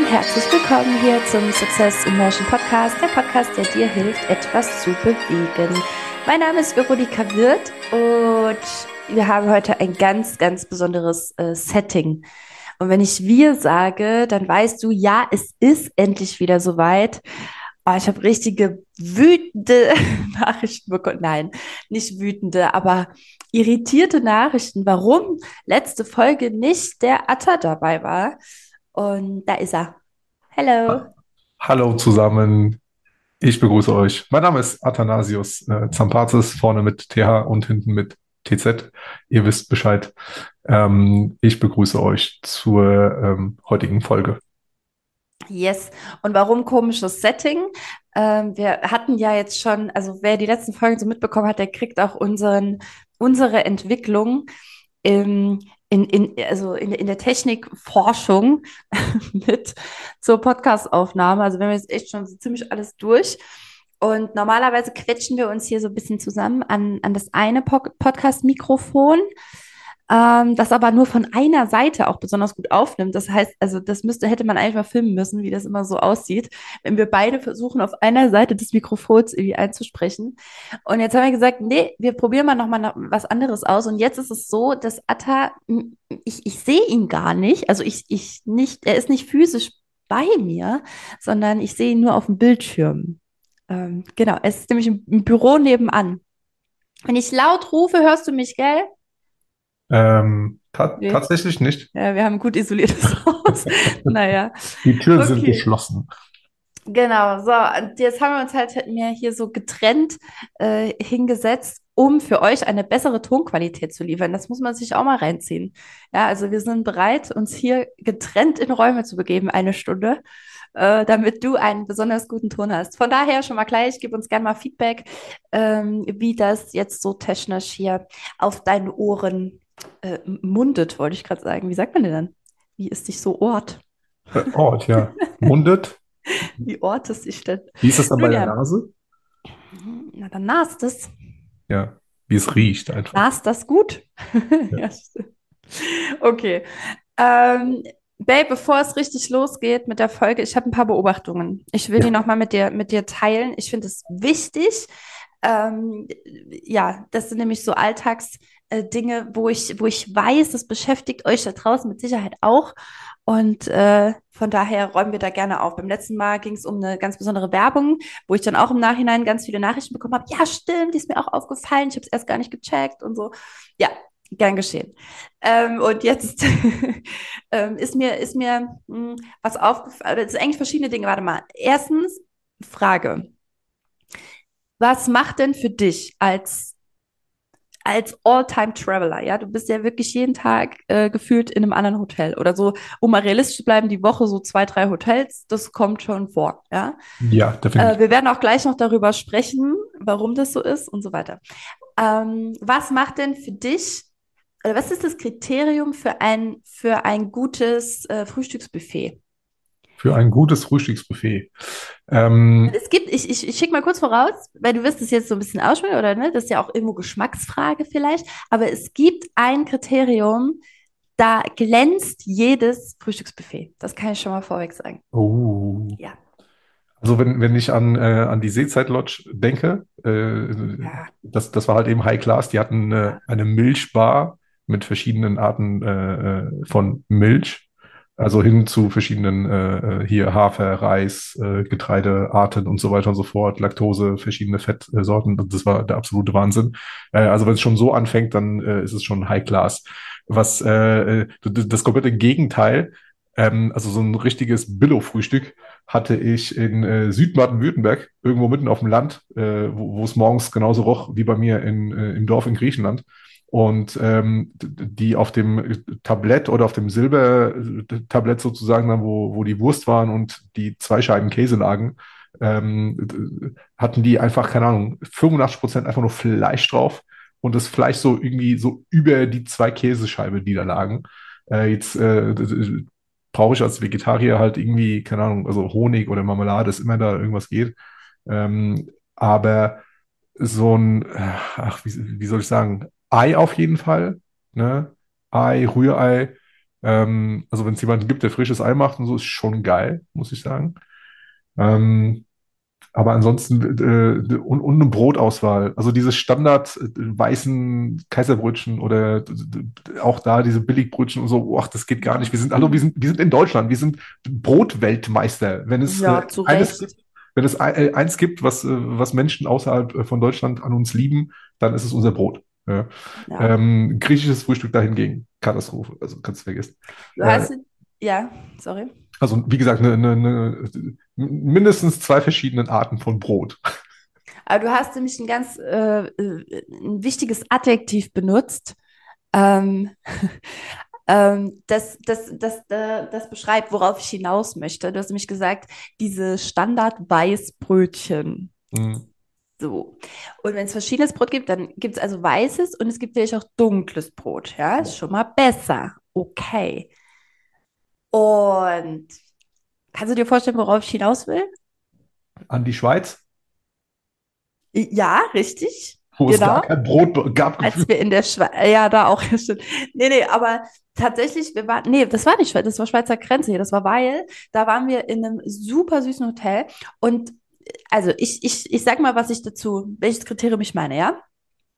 Und herzlich willkommen hier zum Success Immersion Podcast, der Podcast, der dir hilft, etwas zu bewegen. Mein Name ist Veronika Wirth und wir haben heute ein ganz, ganz besonderes äh, Setting. Und wenn ich wir sage, dann weißt du, ja, es ist endlich wieder soweit. Oh, ich habe richtige wütende Nachrichten bekommen. Nein, nicht wütende, aber irritierte Nachrichten, warum letzte Folge nicht der Atta dabei war. Und da ist er. Hello. Hallo zusammen. Ich begrüße euch. Mein Name ist Athanasius äh, Zampatzis, vorne mit TH und hinten mit TZ. Ihr wisst Bescheid. Ähm, ich begrüße euch zur ähm, heutigen Folge. Yes. Und warum komisches Setting? Ähm, wir hatten ja jetzt schon, also wer die letzten Folgen so mitbekommen hat, der kriegt auch unseren, unsere Entwicklung im, in, in, also in, in der Technikforschung mit zur Podcastaufnahme. Also wir haben jetzt echt schon so ziemlich alles durch. Und normalerweise quetschen wir uns hier so ein bisschen zusammen an, an das eine Podcast-Mikrofon ähm, das aber nur von einer Seite auch besonders gut aufnimmt. Das heißt, also das müsste, hätte man eigentlich mal filmen müssen, wie das immer so aussieht, wenn wir beide versuchen, auf einer Seite des Mikrofons irgendwie einzusprechen. Und jetzt haben wir gesagt, nee, wir probieren mal nochmal was anderes aus. Und jetzt ist es so, dass Atta, ich, ich sehe ihn gar nicht, also ich, ich nicht, er ist nicht physisch bei mir, sondern ich sehe ihn nur auf dem Bildschirm. Ähm, genau, es ist nämlich im, im Büro nebenan. Wenn ich laut rufe, hörst du mich, gell? Ähm, ta nee. Tatsächlich nicht. Ja, wir haben ein gut isoliertes Haus. naja. Die Türen okay. sind geschlossen. Genau, so, und jetzt haben wir uns halt mir hier so getrennt äh, hingesetzt, um für euch eine bessere Tonqualität zu liefern. Das muss man sich auch mal reinziehen. Ja, also wir sind bereit, uns hier getrennt in Räume zu begeben, eine Stunde, äh, damit du einen besonders guten Ton hast. Von daher schon mal gleich, gib uns gerne mal Feedback, ähm, wie das jetzt so technisch hier auf deinen Ohren äh, mundet, wollte ich gerade sagen. Wie sagt man denn dann? Wie ist dich so Ort? Äh, Ort, ja. Mundet. Wie Ort ist sich denn? Wie ist das dann bei der Nase? Na, dann nast es. Ja, wie es riecht einfach. Nast das gut? Ja. ja okay. Ähm, Babe, bevor es richtig losgeht mit der Folge, ich habe ein paar Beobachtungen. Ich will ja. die nochmal mit dir, mit dir teilen. Ich finde es wichtig. Ähm, ja, das sind nämlich so Alltags, äh, Dinge, wo ich, wo ich weiß, das beschäftigt euch da draußen mit Sicherheit auch. Und äh, von daher räumen wir da gerne auf. Beim letzten Mal ging es um eine ganz besondere Werbung, wo ich dann auch im Nachhinein ganz viele Nachrichten bekommen habe. Ja, stimmt, die ist mir auch aufgefallen. Ich habe es erst gar nicht gecheckt und so. Ja, gern geschehen. Ähm, und jetzt ähm, ist mir, ist mir mh, hm, was aufgefallen. Es sind eigentlich verschiedene Dinge. Warte mal. Erstens, Frage. Was macht denn für dich als als All-Time-Traveler, ja, du bist ja wirklich jeden Tag äh, gefühlt in einem anderen Hotel oder so, um mal realistisch zu bleiben, die Woche so zwei, drei Hotels, das kommt schon vor, ja. Ja, definitiv. Äh, wir werden auch gleich noch darüber sprechen, warum das so ist und so weiter. Ähm, was macht denn für dich, oder was ist das Kriterium für ein, für ein gutes äh, Frühstücksbuffet? Für ein gutes Frühstücksbuffet. Ähm, es gibt, ich, ich, ich schicke mal kurz voraus, weil du wirst es jetzt so ein bisschen aussprechen, oder ne? Das ist ja auch irgendwo Geschmacksfrage vielleicht, aber es gibt ein Kriterium, da glänzt jedes Frühstücksbuffet. Das kann ich schon mal vorweg sagen. Oh. Ja. Also wenn, wenn ich an, äh, an die Seezeit Lodge denke, äh, ja. das, das war halt eben High Class, die hatten äh, eine Milchbar mit verschiedenen Arten äh, äh, von Milch also hin zu verschiedenen äh, äh, hier Hafer, Reis, äh, Getreidearten und so weiter und so fort, Laktose, verschiedene Fettsorten. Das war der absolute Wahnsinn. Äh, also wenn es schon so anfängt, dann äh, ist es schon High Class. Was äh, äh das komplette Gegenteil, ähm, also so ein richtiges Billo-Frühstück, hatte ich in äh, Südbaden-Württemberg, irgendwo mitten auf dem Land, äh, wo es morgens genauso roch wie bei mir in, äh, im Dorf in Griechenland und ähm, die auf dem Tablett oder auf dem Silbertablett sozusagen, dann, wo, wo die Wurst waren und die zwei Scheiben Käse lagen, ähm, hatten die einfach, keine Ahnung, 85 Prozent einfach nur Fleisch drauf und das Fleisch so irgendwie so über die zwei Käsescheibe, die da lagen. Äh, jetzt äh, brauche ich als Vegetarier halt irgendwie, keine Ahnung, also Honig oder Marmelade, dass immer da irgendwas geht. Ähm, aber so ein, ach, wie, wie soll ich sagen, Ei auf jeden Fall. Ne? Ei, Rührei. Ähm, also wenn es jemanden gibt, der frisches Ei macht und so, ist schon geil, muss ich sagen. Ähm, aber ansonsten äh, und, und eine Brotauswahl. Also diese Standard äh, weißen Kaiserbrötchen oder auch da diese Billigbrötchen und so, ach, das geht gar nicht. Wir sind, hallo, wir sind, wir sind in Deutschland, wir sind Brotweltmeister. Wenn es Ja, äh, eines, Recht. wenn es ein- äh, eins gibt, was, äh, was Menschen außerhalb äh, von Deutschland an uns lieben, dann ist es unser Brot. Ja. Ja. Ähm, griechisches Frühstück dahingegen, Katastrophe. Also kannst du vergessen. Du Äh, hast, ja, sorry. also wie gesagt, eine, eine, eine, mindestens zwei verschiedenen Arten von Brot. Aber du hast nämlich ein ganz äh, äh, ein wichtiges Adjektiv benutzt. Ähm, ähm, das, das, das, äh, das beschreibt, worauf ich hinaus möchte. Du hast nämlich gesagt, diese Standard-Weißbrötchen. Mhm. So. Und wenn es verschiedenes Brot gibt, dann gibt es also weißes und es gibt natürlich auch dunkles Brot. Ja, ist schon mal besser. Okay. Und kannst du dir vorstellen, worauf ich hinaus will? An die Schweiz, Ja, richtig. wo es gar Genau. kein Brot gab. Als wir in der Schweiz, ja, da auch. Nee, nee, aber tatsächlich, wir waren, nee, das war nicht Schweiz, das war Schweizer Grenze hier, das war Weil, da waren wir in einem super süßen Hotel und also ich, ich, ich sag mal, was ich dazu, welches Kriterium ich meine, ja?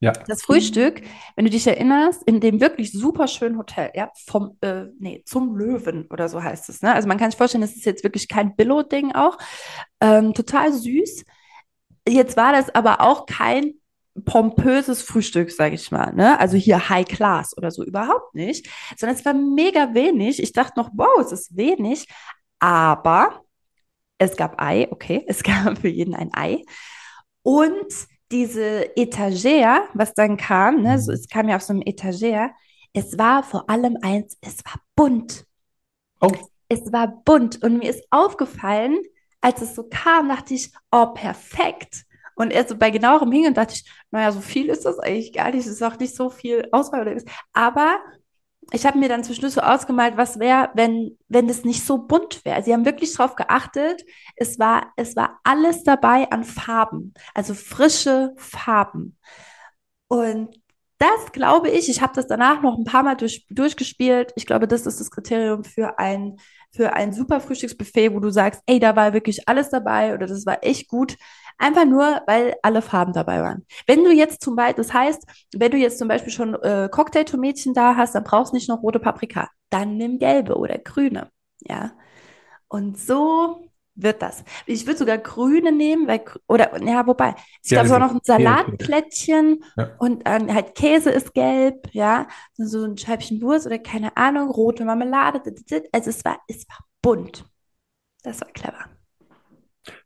Ja, Das Frühstück, wenn du dich erinnerst, in dem wirklich super schönen Hotel, ja, vom, äh, nee, zum Löwen oder so heißt es, ne? Also man kann sich vorstellen, das ist jetzt wirklich kein Billo-Ding auch, ähm, total süß. Jetzt war das aber auch kein pompöses Frühstück, sage ich mal, ne? Also hier High Class oder so überhaupt nicht, sondern es war mega wenig. Ich dachte noch, wow, es ist wenig, aber es gab Ei, okay, es gab für jeden ein Ei. Und diese Etagere, was dann kam, ne, so, es kam ja auf so einem Etagere, es war vor allem eins, es war bunt. Oh, Es war bunt und mir ist aufgefallen, als es so kam, dachte ich, oh, perfekt. Und erst so bei genauerem Hingen dachte ich, naja, so viel ist das eigentlich gar nicht, es ist auch nicht so viel Auswahl. Aber ich habe mir dann zwischendurch so ausgemalt, was wäre, wenn, wenn das nicht so bunt wäre. Sie haben wirklich darauf geachtet, es war, es war alles dabei an Farben, also frische Farben. Und das glaube ich, ich habe das danach noch ein paar Mal durch, durchgespielt. Ich glaube, das ist das Kriterium für ein, für ein super Frühstücksbuffet, wo du sagst, ey, da war wirklich alles dabei oder das war echt gut. Einfach nur, weil alle Farben dabei waren. Wenn du jetzt zum Beispiel, das heißt, wenn du jetzt zum Beispiel schon äh, Cocktailtomätchen da hast, dann brauchst du nicht noch rote Paprika. Dann nimm gelbe oder grüne. Ja. Und so wird das. Ich würde sogar grüne nehmen, weil, oder, ja, wobei, es gab sogar diese noch ein. Salatplättchen Ja. und ähm, halt Käse ist gelb, ja, so ein Scheibchen Wurst oder keine Ahnung, rote Marmelade, also es war, es war bunt. Das war clever.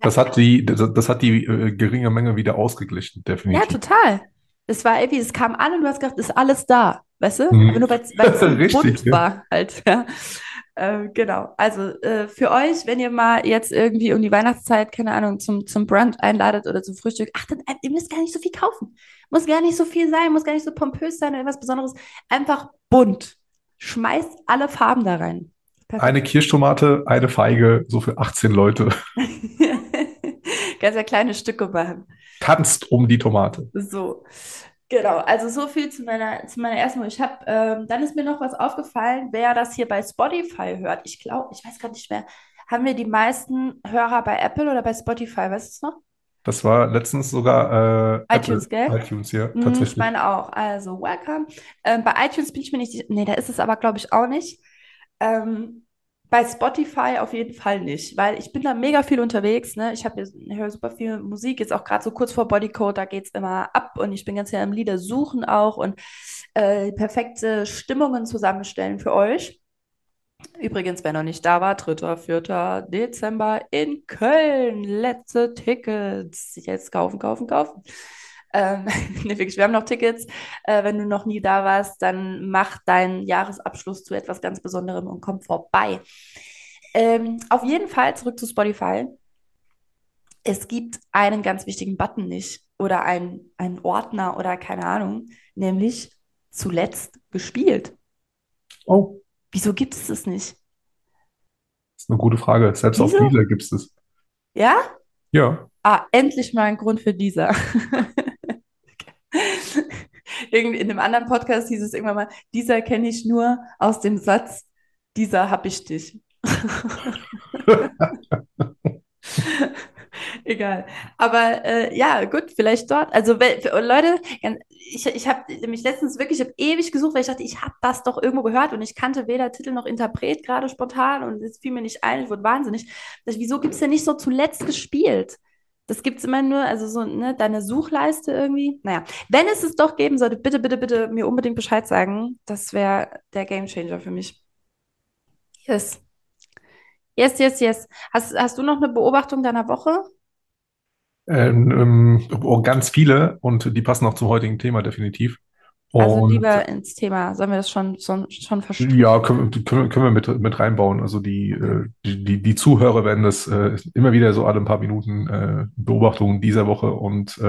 Das hat die, das, das hat die äh, geringe Menge wieder ausgeglichen, Ja, definitiv. total. Es war irgendwie, es kam an und du hast gedacht, ist alles da, weißt du? Mhm. Nur weil es Richtig, bunt ja. war halt, ja. Äh, genau. Also äh, für euch, wenn ihr mal jetzt irgendwie um die Weihnachtszeit, keine Ahnung, zum, zum Brunch einladet oder zum Frühstück, achtet, ihr müsst gar nicht so viel kaufen. Muss gar nicht so viel sein, muss gar nicht so pompös sein oder etwas Besonderes. Einfach bunt. Schmeißt alle Farben da rein. Perfekt. Eine Kirschtomate, eine Feige, so für 18 Leute. Ganz ja kleine Stücke machen. Tanzt um die Tomate. So, genau. Also so viel zu meiner, zu meiner ersten. Ich habe, ähm, dann ist mir noch was aufgefallen, wer das hier bei Spotify hört. Ich glaube, ich weiß gar nicht mehr. Haben wir die meisten Hörer bei Apple oder bei Spotify? Weißt du es noch? Das war letztens sogar äh, iTunes, Apple, gell? iTunes, ja, Mhm, ich tatsächlich. meine auch. Also, welcome. Ähm, bei iTunes bin ich mir nicht sicher. Nee, da ist es aber, glaube ich, auch nicht. Ähm, bei Spotify auf jeden Fall nicht, weil ich bin da mega viel unterwegs. Ne? Ich höre super viel Musik, jetzt auch gerade so kurz vor Bodycode, da geht es immer ab und ich bin ganz ja im Lieder suchen auch und äh, perfekte Stimmungen zusammenstellen für euch. Übrigens, wer noch nicht da war, 3., 4. Dezember in Köln. Letzte Tickets. Jetzt kaufen, kaufen, kaufen. Ähm, nee, wirklich, wir haben noch Tickets. Äh, wenn du noch nie da warst, dann mach deinen Jahresabschluss zu etwas ganz Besonderem und komm vorbei. Ähm, auf jeden Fall zurück zu Spotify. Es gibt einen ganz wichtigen Button nicht oder einen, einen Ordner oder keine Ahnung, nämlich zuletzt gespielt. Oh, Wieso gibt es das nicht? das ist eine gute Frage. Selbst auf Wieso? Deezer gibt es das. Ja? Ja, Ah, endlich mal ein Grund für dieser. In einem anderen Podcast hieß es irgendwann mal, dieser kenne ich nur aus dem Satz, dieser hab ich dich. Egal. Aber äh, ja, gut, vielleicht dort. Also Leute, ich, ich habe mich letztens wirklich hab ewig gesucht, weil ich dachte, ich habe das doch irgendwo gehört und ich kannte weder Titel noch Interpret gerade spontan und es fiel mir nicht ein, ich wurde wahnsinnig. Das, wieso gibt es denn nicht so zuletzt gespielt? Das gibt es immer nur, also so, ne, deine Suchleiste irgendwie. Naja, wenn es es doch geben sollte, bitte, bitte, bitte mir unbedingt Bescheid sagen. Das wäre der Gamechanger für mich. Yes. Yes, yes, yes. Hast, hast du noch eine Beobachtung deiner Woche? Ähm, ähm, oh, ganz viele und die passen auch zum heutigen Thema definitiv. Also lieber ins Thema, sollen wir das schon, schon, schon verstehen? Ja, können, können, wir mit, mit reinbauen. Also die, äh, die, die, Zuhörer werden das äh, immer wieder so alle ein paar Minuten äh, Beobachtungen dieser Woche und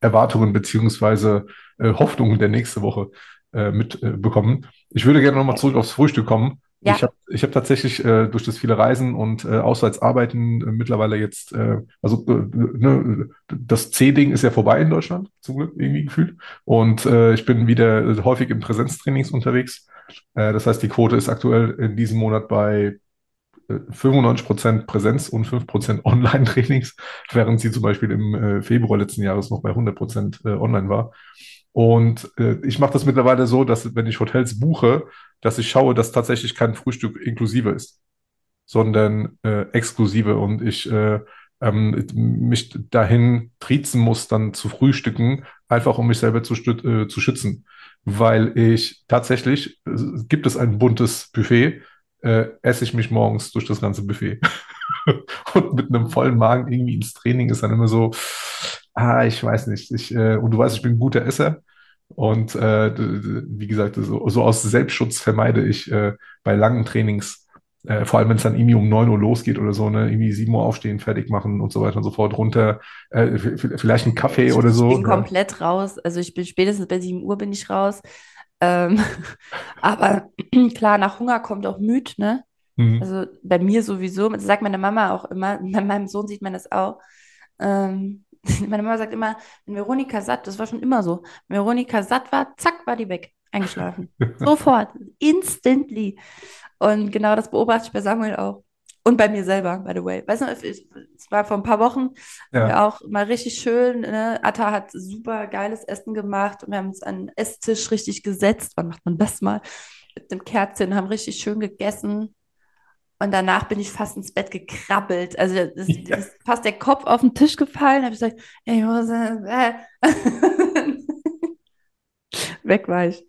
Erwartungen beziehungsweise Hoffnungen der nächste Woche mitbekommen. ich würde gerne nochmal zurück aufs Frühstück kommen. Ja. Ich habe ich hab tatsächlich äh, durch das viele Reisen und äh, Auswärtsarbeiten äh, mittlerweile jetzt, äh, also äh, ne, das C-Ding ist ja vorbei in Deutschland, zum Glück irgendwie gefühlt. Und äh, ich bin wieder häufig in Präsenztrainings unterwegs. Äh, das heißt, die Quote ist aktuell in diesem Monat bei 95 äh, Prozent Präsenz und 5 Prozent Online-Trainings, während sie zum Beispiel im äh, Februar letzten Jahres noch bei 100 Prozent äh, online war. Und äh, ich mache das mittlerweile so, dass wenn ich Hotels buche, dass ich schaue, dass tatsächlich kein Frühstück inklusive ist, sondern äh, exklusive und ich äh, ähm, mich dahin triezen muss, dann zu frühstücken, einfach um mich selber zu, äh, zu schützen. Weil ich tatsächlich, äh, gibt es ein buntes Buffet, äh, esse ich mich morgens durch das ganze Buffet. und mit einem vollen Magen irgendwie ins Training ist dann immer so, ah, ich weiß nicht. Ich, äh, und du weißt, ich bin ein guter Esser. Und äh, wie gesagt, so, so, aus Selbstschutz vermeide ich äh, bei langen Trainings, äh, vor allem wenn es dann irgendwie um 9 Uhr losgeht oder so, ne, irgendwie 7 Uhr aufstehen, fertig machen und so weiter und so fort, runter, äh, vielleicht ein Kaffee ich, oder so. Ich bin ja. komplett raus. Also ich bin spätestens bei 7 Uhr bin ich raus. Ähm, aber klar, nach Hunger kommt auch müd, ne? Mhm. Also bei mir sowieso, das sagt meine Mama auch immer, bei meinem Sohn sieht man das auch. Ähm, meine Mama sagt immer, wenn Veronika satt, das war schon immer so, wenn Veronika satt war, zack, war die weg, eingeschlafen. Sofort, instantly. Und genau das beobachte ich bei Samuel auch. Und bei mir selber, by the way. Weißt du, es war vor ein paar Wochen ja. auch mal richtig schön. Ne? Atta hat super geiles Essen gemacht und wir haben uns an den Esstisch richtig gesetzt. Wann macht man das mal? Mit dem Kerzchen, haben richtig schön gegessen. Und danach bin ich fast ins Bett gekrabbelt. Also das, ja. ist fast der Kopf auf den Tisch gefallen. habe ich gesagt, ey, Hose, äh. weg war ich.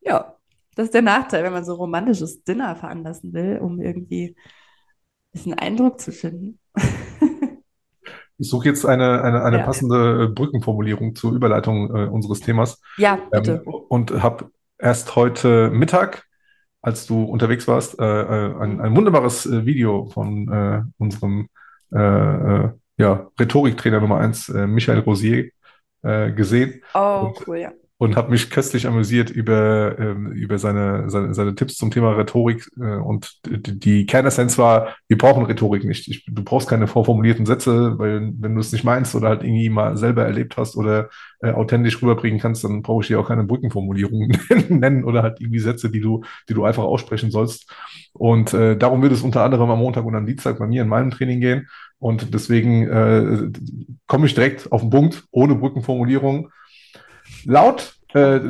Ja, das ist der Nachteil, wenn man so romantisches Dinner veranlassen will, um irgendwie ein bisschen Eindruck zu finden. Ich suche jetzt eine, eine, eine ja. passende Brückenformulierung zur Überleitung äh, unseres Themas. Ja, bitte. Ähm, und habe erst heute Mittag als du unterwegs warst, äh, äh, ein, ein wunderbares äh, Video von äh, unserem äh, ja, Rhetoriktrainer Nummer eins, äh, Michael Rosier, gesehen. Oh, und, cool, ja und habe mich köstlich amüsiert über, ähm, über seine, seine, seine Tipps zum Thema Rhetorik. Äh, und die, die Kernessenz war, wir brauchen Rhetorik nicht. Ich, du brauchst keine vorformulierten Sätze, weil wenn du es nicht meinst oder halt irgendwie mal selber erlebt hast oder äh, authentisch rüberbringen kannst, dann brauche ich dir auch keine Brückenformulierungen nennen oder halt irgendwie Sätze, die du, die du einfach aussprechen sollst. Und äh, darum wird es unter anderem am Montag und am Dienstag bei mir in meinem Training gehen. Und deswegen äh, komme ich direkt auf den Punkt, ohne Brückenformulierung Laut äh,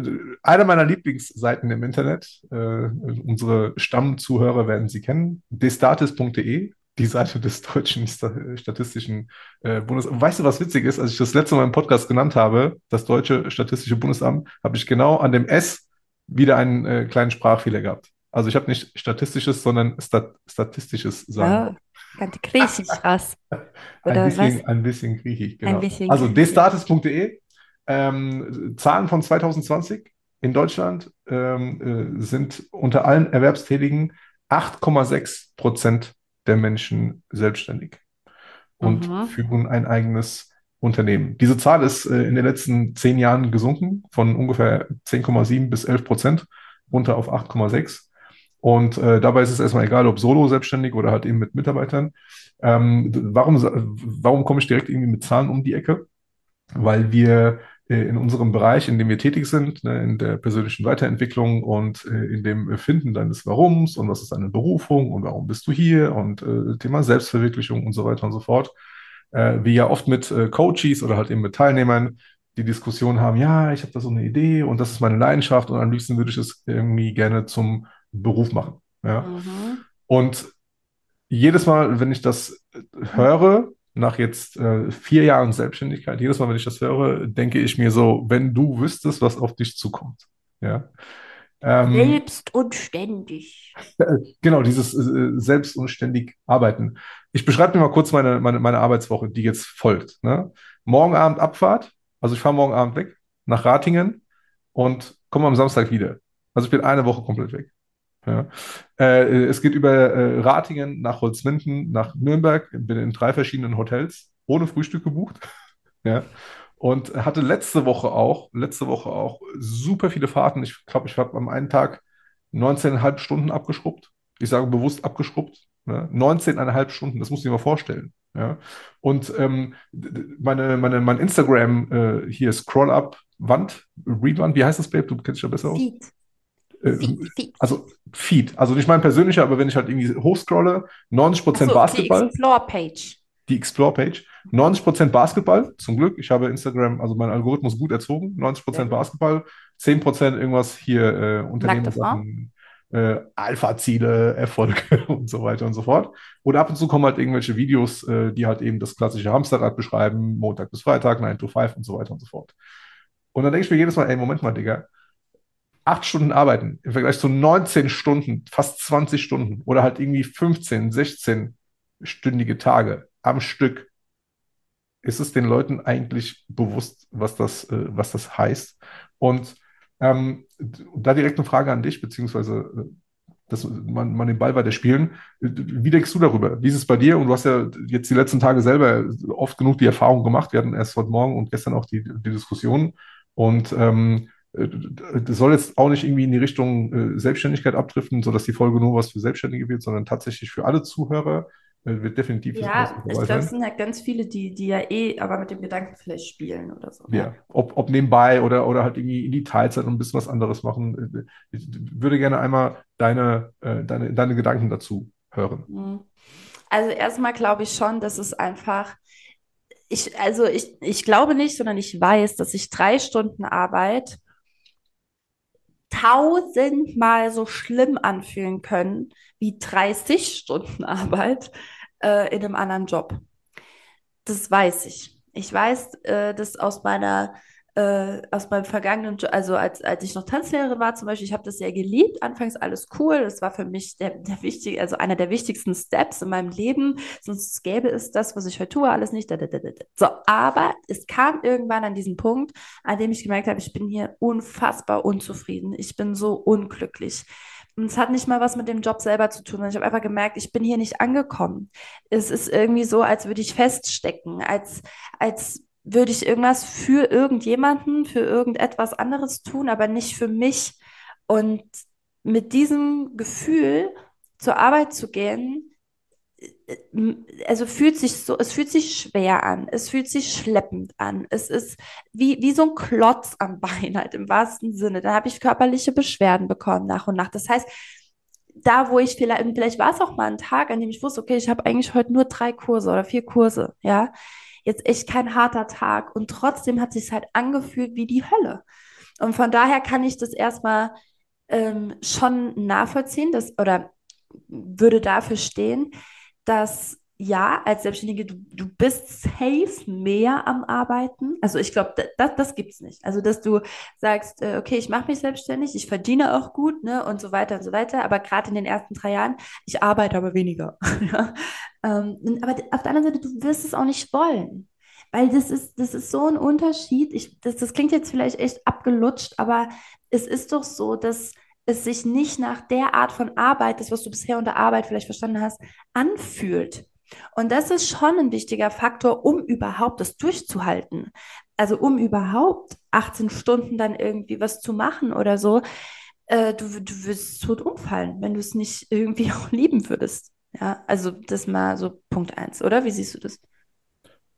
einer meiner Lieblingsseiten im Internet, äh, unsere Stammzuhörer werden sie kennen, destatis.de, die Seite des deutschen Statistischen äh, Bundesamts. Weißt du, was witzig ist? Als ich das letzte Mal im Podcast genannt habe, das deutsche Statistische Bundesamt, habe ich genau an dem S wieder einen äh, kleinen Sprachfehler gehabt. Also ich habe nicht statistisches, sondern stat statistisches sagen. Oh, ganz griechisch raus. ein, bisschen, ein bisschen griechisch, genau. Bisschen also destatis.de ähm, Zahlen von 2020 in Deutschland ähm, äh, sind unter allen Erwerbstätigen 8,6 Prozent der Menschen selbstständig und mhm. führen ein eigenes Unternehmen. Diese Zahl ist äh, in den letzten zehn Jahren gesunken von ungefähr 10,7 bis 11 Prozent runter auf 8,6. Und äh, dabei ist es erstmal egal, ob solo selbstständig oder halt eben mit Mitarbeitern. Ähm, warum, warum komme ich direkt irgendwie mit Zahlen um die Ecke? Weil wir in unserem Bereich, in dem wir tätig sind, ne, in der persönlichen Weiterentwicklung und äh, in dem Finden deines Warums und was ist deine Berufung und warum bist du hier und äh, Thema Selbstverwirklichung und so weiter und so fort. Äh, wir ja oft mit äh, Coaches oder halt eben mit Teilnehmern die Diskussion haben, ja, ich habe da so eine Idee und das ist meine Leidenschaft und am liebsten würde ich es irgendwie gerne zum Beruf machen. Ja? Mhm. Und jedes Mal, wenn ich das höre, nach jetzt äh, vier Jahren Selbstständigkeit, jedes Mal, wenn ich das höre, denke ich mir so, wenn du wüsstest, was auf dich zukommt. Ja. Ähm, Selbst und ständig. Genau, dieses äh, selbst und ständig arbeiten. Ich beschreibe dir mal kurz meine, meine, meine Arbeitswoche, die jetzt folgt. Ne? Morgen Abend Abfahrt, also ich fahre morgen Abend weg nach Ratingen und komme am Samstag wieder. Also ich bin eine Woche komplett weg. Ja. Äh, es geht über äh, Ratingen nach Holzminden, nach Nürnberg, bin in drei verschiedenen Hotels, ohne Frühstück gebucht. ja. Und hatte letzte Woche auch, letzte Woche auch super viele Fahrten. Ich glaube, ich habe am einen Tag 19,5 Stunden abgeschrubbt. Ich sage bewusst abgeschrubbt. Ne? 19,5 Stunden, das muss ich mir mal vorstellen. Ja? Und ähm, meine, meine, mein Instagram äh, hier Scroll-Up, Wand, Rewand, wie heißt das, Babe? Du kennst dich ja besser aus. Feed. Äh, Feed. Also Feed. Also nicht mein persönlicher, aber wenn ich halt irgendwie hochscrolle, 90% so, Basketball. Die Explore-Page. Die Explore-Page. 90% Basketball, zum Glück. Ich habe Instagram, also mein Algorithmus gut erzogen. 90% ja. Basketball, 10% irgendwas hier äh, Unternehmenssachen, äh, Alpha-Ziele, Erfolge und so weiter und so fort. Und ab und zu kommen halt irgendwelche Videos, äh, die halt eben das klassische Hamsterrad beschreiben, Montag bis Freitag, 9 to 5 und so weiter und so fort. Und dann denke ich mir jedes Mal, ey, Moment mal, Digga, acht Stunden arbeiten im Vergleich zu 19 Stunden, fast 20 Stunden oder halt irgendwie 15, 16 stündige Tage am Stück, ist es den Leuten eigentlich bewusst, was das, äh, was das heißt? Und ähm, da direkt eine Frage an dich, beziehungsweise äh, dass man, man den Ball weiter spielen. Wie denkst du darüber? Wie ist es bei dir? Und du hast ja jetzt die letzten Tage selber oft genug die Erfahrung gemacht. Wir hatten erst heute Morgen und gestern auch die, die Diskussion. Und ähm, das soll jetzt auch nicht irgendwie in die Richtung äh, Selbstständigkeit abdriften, sodass die Folge nur was für Selbstständige wird, sondern tatsächlich für alle Zuhörer äh, wird definitiv. Ja, ich glaube, es sind ja ganz viele, die, die ja eh aber mit dem Gedanken vielleicht spielen oder so. Ja, ob, ob nebenbei oder, oder halt irgendwie in die Teilzeit und ein bisschen was anderes machen. Ich würde gerne einmal deine, äh, deine, deine Gedanken dazu hören. Mhm. Also erstmal glaube ich schon, dass es einfach ich, also ich, ich glaube nicht, sondern ich weiß, dass ich drei Stunden Arbeit tausendmal so schlimm anfühlen können wie 30 Stunden Arbeit äh, in einem anderen Job. Das weiß ich. Ich weiß äh, das aus meiner äh, aus meinem vergangenen, also als, als ich noch Tanzlehrerin war zum Beispiel, ich habe das sehr geliebt. Anfangs alles cool. Das war für mich der, der wichtige, also einer der wichtigsten Steps in meinem Leben. Sonst gäbe es das, was ich heute tue, alles nicht. So, aber es kam irgendwann an diesen Punkt, an dem ich gemerkt habe, ich bin hier unfassbar unzufrieden. Ich bin so unglücklich. Und es hat nicht mal was mit dem Job selber zu tun. Ich habe einfach gemerkt, ich bin hier nicht angekommen. Es ist irgendwie so, als würde ich feststecken, als, als würde ich irgendwas für irgendjemanden, für irgendetwas anderes tun, aber nicht für mich. Und mit diesem Gefühl zur Arbeit zu gehen, äh, also fühlt sich so, es fühlt sich schwer an, es fühlt sich schleppend an, es ist wie, wie so ein Klotz am Bein halt im wahrsten Sinne. Da habe ich körperliche Beschwerden bekommen nach und nach. Das heißt, da, wo ich vielleicht, vielleicht war es auch mal ein Tag, an dem ich wusste, okay, ich habe eigentlich heute nur drei Kurse oder vier Kurse, ja jetzt echt kein harter Tag und trotzdem hat sich halt angefühlt wie die Hölle. Und von daher kann ich das erstmal ähm, schon nachvollziehen, dass, oder würde dafür stehen, dass ja, als Selbstständige, du, du bist safe mehr am Arbeiten. Also ich glaube, das, das gibt es nicht. Also dass du sagst, äh, okay, ich mache mich selbstständig, ich verdiene auch gut, ne, und so weiter und so weiter. Aber gerade in den ersten drei Jahren, ich arbeite aber weniger. ähm, aber auf der anderen Seite, du wirst es auch nicht wollen. Weil das ist, das ist so ein Unterschied. Ich, das, das klingt jetzt vielleicht echt abgelutscht, aber es ist doch so, dass es sich nicht nach der Art von Arbeit, das, was du bisher unter Arbeit vielleicht verstanden hast, anfühlt. Und das ist schon ein wichtiger Faktor, um überhaupt das durchzuhalten. Also um überhaupt 18 Stunden dann irgendwie was zu machen oder so. Äh, du, du wirst tot umfallen, wenn du es nicht irgendwie auch lieben würdest. Ja, also das mal so Punkt eins, oder? Wie siehst du das?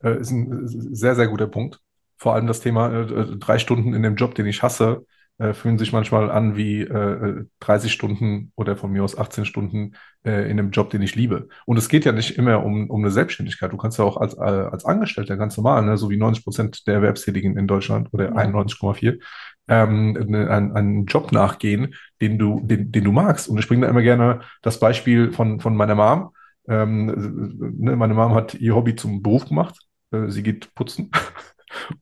Äh, ist ein sehr, sehr guter Punkt. vor allem das Thema äh, drei Stunden in dem Job, den ich hasse, äh, fühlen sich manchmal an wie äh, 30 Stunden oder von mir aus 18 Stunden äh, in einem Job, den ich liebe. Und es geht ja nicht immer um, um eine Selbstständigkeit. Du kannst ja auch als, äh, als Angestellter ganz normal, ne, so wie 90 Prozent der Erwerbstätigen in Deutschland oder ja. 91,4, ähm, ne, einen, einen Job nachgehen, den du, den, den du magst. Und ich bringe da immer gerne das Beispiel von, von meiner Mom. Ähm, ne, meine Mom hat ihr Hobby zum Beruf gemacht. Äh, sie geht putzen.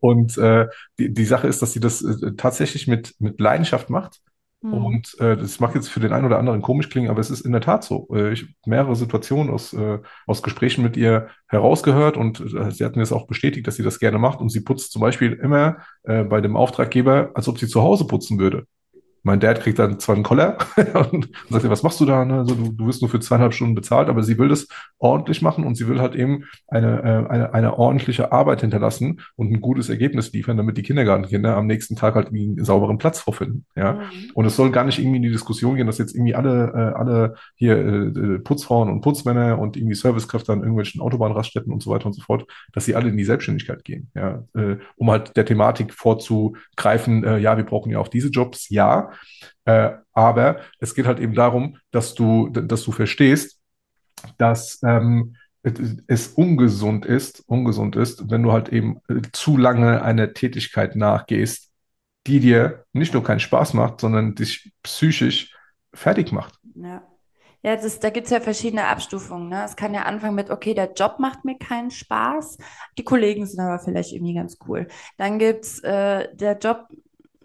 Und äh, die, die Sache ist, dass sie das äh, tatsächlich mit, mit Leidenschaft macht. Mhm. Und äh, das mag jetzt für den einen oder anderen komisch klingen, aber es ist in der Tat so. Äh, ich habe mehrere Situationen aus, äh, aus Gesprächen mit ihr herausgehört und äh, sie hat mir das auch bestätigt, dass sie das gerne macht. Und sie putzt zum Beispiel immer äh, bei dem Auftraggeber, als ob sie zu Hause putzen würde. Mein Dad kriegt dann zwar einen Koller und sagt, was machst du da? Also, du, du wirst nur für zweieinhalb Stunden bezahlt, aber sie will das ordentlich machen und sie will halt eben eine, äh, eine, eine ordentliche Arbeit hinterlassen und ein gutes Ergebnis liefern, damit die Kindergartenkinder am nächsten Tag halt einen sauberen Platz vorfinden. Ja? Mhm. Und es soll gar nicht irgendwie in die Diskussion gehen, dass jetzt irgendwie alle, äh, alle hier äh, Putzfrauen und Putzmänner und irgendwie Servicekräfte an irgendwelchen Autobahnraststätten und so weiter und so fort, dass sie alle in die Selbstständigkeit gehen. Ja? Um halt der Thematik vorzugreifen, ja, wir brauchen ja auch diese Jobs, ja, äh, aber es geht halt eben darum, dass du, dass du verstehst, dass ähm, es ungesund ist, ungesund ist, wenn du halt eben äh, zu lange einer Tätigkeit nachgehst, die dir nicht nur keinen Spaß macht, sondern dich psychisch fertig macht. Ja. Ja, das, da gibt es ja verschiedene Abstufungen. Ne? Es kann ja anfangen mit, okay, der Job macht mir keinen Spaß, die Kollegen sind aber vielleicht irgendwie ganz cool. Dann gibt es, äh, der Job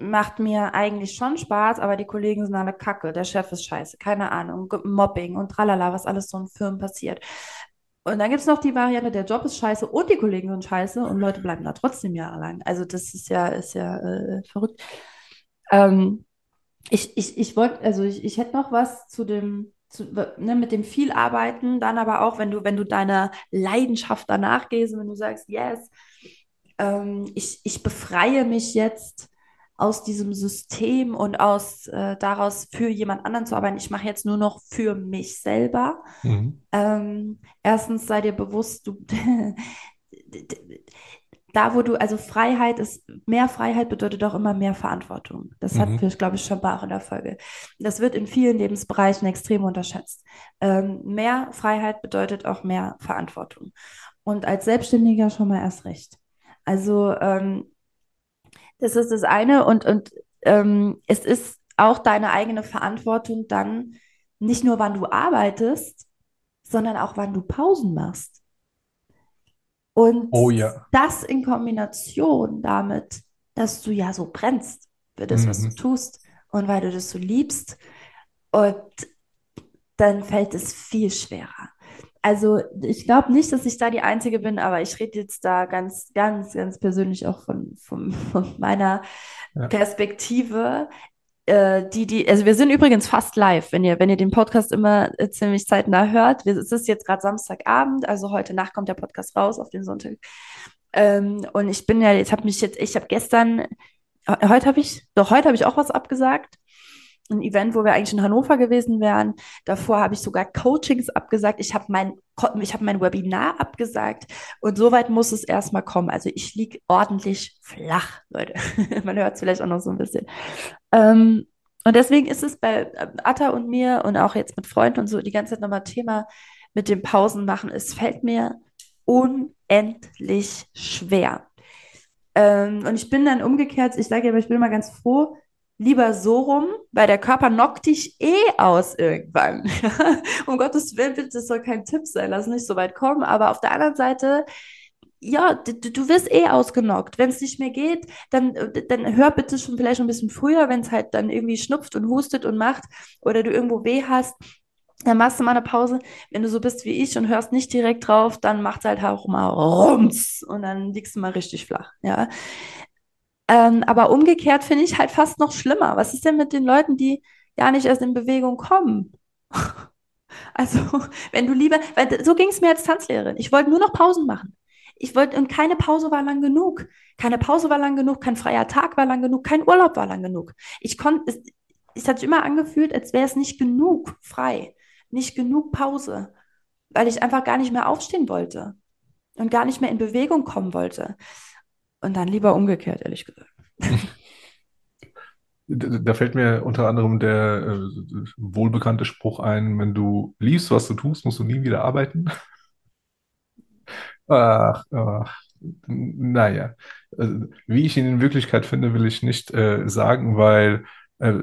macht mir eigentlich schon Spaß, aber die Kollegen sind alle kacke, der Chef ist scheiße, keine Ahnung, Mobbing und tralala, was alles so in Firmen passiert. Und dann gibt es noch die Variante, der Job ist scheiße und die Kollegen sind scheiße und Leute bleiben da trotzdem jahrelang. Also das ist ja, ist ja äh, verrückt. Ähm, ich ich, ich wollte, also ich, ich hätte noch was zu dem, zu, ne, mit dem viel arbeiten, dann aber auch, wenn du, wenn du deiner Leidenschaft danach gehst und wenn du sagst, yes, ähm, ich, ich befreie mich jetzt aus diesem System und aus äh, daraus für jemand anderen zu arbeiten. Ich mache jetzt nur noch für mich selber. Mhm. Ähm, erstens sei dir bewusst, du da wo du, also Freiheit ist, mehr Freiheit bedeutet auch immer mehr Verantwortung. Das mhm. hatten wir, glaube ich, schon auch in der Folge. Das wird in vielen Lebensbereichen extrem unterschätzt. Ähm, mehr Freiheit bedeutet auch mehr Verantwortung. Und als Selbstständiger schon mal erst recht. Also ähm, das ist das eine. Und, und ähm, es ist auch deine eigene Verantwortung dann, nicht nur wann du arbeitest, sondern auch wann du Pausen machst. Und oh, ja. das in Kombination damit, dass du ja so brennst für das, mhm. was du mhm. tust und weil du das so liebst. Und dann fällt es viel schwerer also ich glaube nicht, dass ich da die Einzige bin, aber ich rede jetzt da ganz, ganz, ganz persönlich auch von, von, von meiner ja. Perspektive. Äh, die, die, also wir sind übrigens fast live, wenn ihr, wenn ihr den Podcast immer äh, ziemlich zeitnah hört. Wir, es ist jetzt gerade Samstagabend, also heute Nacht kommt der Podcast raus auf den Sonntag. Ähm, und ich bin ja, jetzt habe mich jetzt, ich habe gestern, heute habe ich, doch heute habe ich auch was abgesagt ein Event, wo wir eigentlich in Hannover gewesen wären. Davor habe ich sogar Coachings abgesagt. Ich habe mein, ich mein Webinar abgesagt. Und so weit muss es erstmal kommen. Also ich liege ordentlich flach, Leute. Man hört es vielleicht auch noch so ein bisschen. Ähm, und deswegen ist es bei ähm, Atta und mir und auch jetzt mit Freunden und so die ganze Zeit nochmal Thema mit dem Pausen machen. Es fällt mir unendlich schwer. Ähm, und ich bin dann umgekehrt, ich sage ja, ich bin immer ganz froh, lieber so rum, weil der Körper knockt dich eh aus irgendwann. um Gottes Willen, bitte, das soll kein Tipp sein, lass nicht so weit kommen. Aber auf der anderen Seite, ja, du, du wirst eh ausgenockt. Wenn es nicht mehr geht, dann, dann hör bitte schon vielleicht ein bisschen früher, wenn es halt dann irgendwie schnupft und hustet und macht oder du irgendwo weh hast. Dann machst du mal eine Pause. Wenn du so bist wie ich und hörst nicht direkt drauf, dann macht halt auch mal rums und dann liegst du mal richtig flach. Ja, ähm, aber umgekehrt finde ich halt fast noch schlimmer. Was ist denn mit den Leuten, die gar nicht erst in Bewegung kommen? Also, wenn du lieber, weil so ging es mir als Tanzlehrerin. Ich wollte nur noch Pausen machen. Ich wollte, und keine Pause war lang genug. Keine Pause war lang genug, kein freier Tag war lang genug, kein Urlaub war lang genug. Ich konnte, es, es hat sich immer angefühlt, als wäre es nicht genug frei, nicht genug Pause, weil ich einfach gar nicht mehr aufstehen wollte und gar nicht mehr in Bewegung kommen wollte. Und dann lieber umgekehrt, ehrlich gesagt. Da fällt mir unter anderem der äh, wohlbekannte Spruch ein, wenn du liebst, was du tust, musst du nie wieder arbeiten. Ach, ach, naja. Also, wie ich ihn in Wirklichkeit finde, will ich nicht äh, sagen, weil, äh,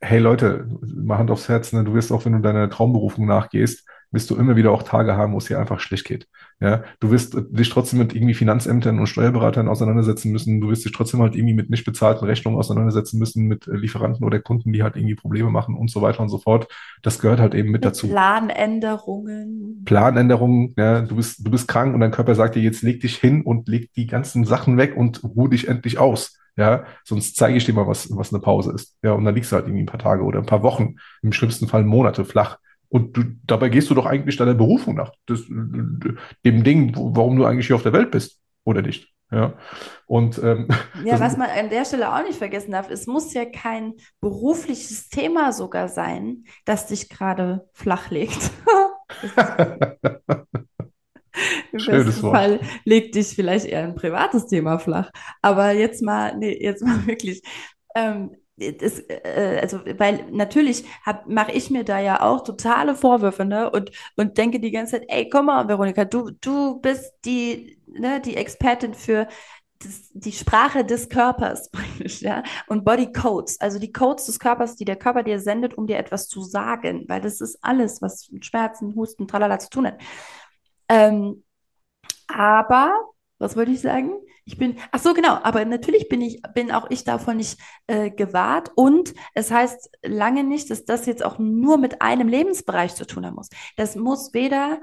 hey Leute, mal Hand aufs Herz, ne, du wirst auch, wenn du deiner Traumberufung nachgehst, wirst du immer wieder auch Tage haben, wo es dir einfach schlecht geht. Ja, du wirst dich trotzdem mit irgendwie Finanzämtern und Steuerberatern auseinandersetzen müssen. Du wirst dich trotzdem halt irgendwie mit nicht bezahlten Rechnungen auseinandersetzen müssen, mit Lieferanten oder Kunden, die halt irgendwie Probleme machen und so weiter und so fort. Das gehört halt eben mit, mit dazu. Planänderungen. Planänderungen, ja, du bist, du bist krank und dein Körper sagt dir, jetzt leg dich hin und leg die ganzen Sachen weg und ruh dich endlich aus. Ja, sonst zeige ich dir mal, was, was eine Pause ist. Ja, und dann liegst du halt irgendwie ein paar Tage oder ein paar Wochen, im schlimmsten Fall Monate flach. Und du, dabei gehst du doch eigentlich deiner Berufung nach, das, dem Ding, warum du eigentlich hier auf der Welt bist, oder nicht? Ja, und ähm, ja, was man an der Stelle auch nicht vergessen darf, es muss ja kein berufliches Thema sogar sein, das dich gerade flach legt. Im Schönes besten Wort. Fall legt dich vielleicht eher ein privates Thema flach. Aber jetzt mal, nee, jetzt mal wirklich. Ähm, das, äh, also, weil natürlich mache ich mir da ja auch totale Vorwürfe, ne? Und, und denke die ganze Zeit, ey, komm mal, Veronika, du, du bist die, ne, die Expertin für das, die Sprache des Körpers, ja, und Body Codes, also die Codes des Körpers, die der Körper dir sendet, um dir etwas zu sagen, weil das ist alles, was mit Schmerzen, Husten, tralala zu tun hat. Ähm, aber, was wollte ich sagen? Ich bin, ach so, genau, aber natürlich bin ich, bin auch ich davon nicht äh, gewahrt. Und es heißt lange nicht, dass das jetzt auch nur mit einem Lebensbereich zu tun haben muss. Das muss weder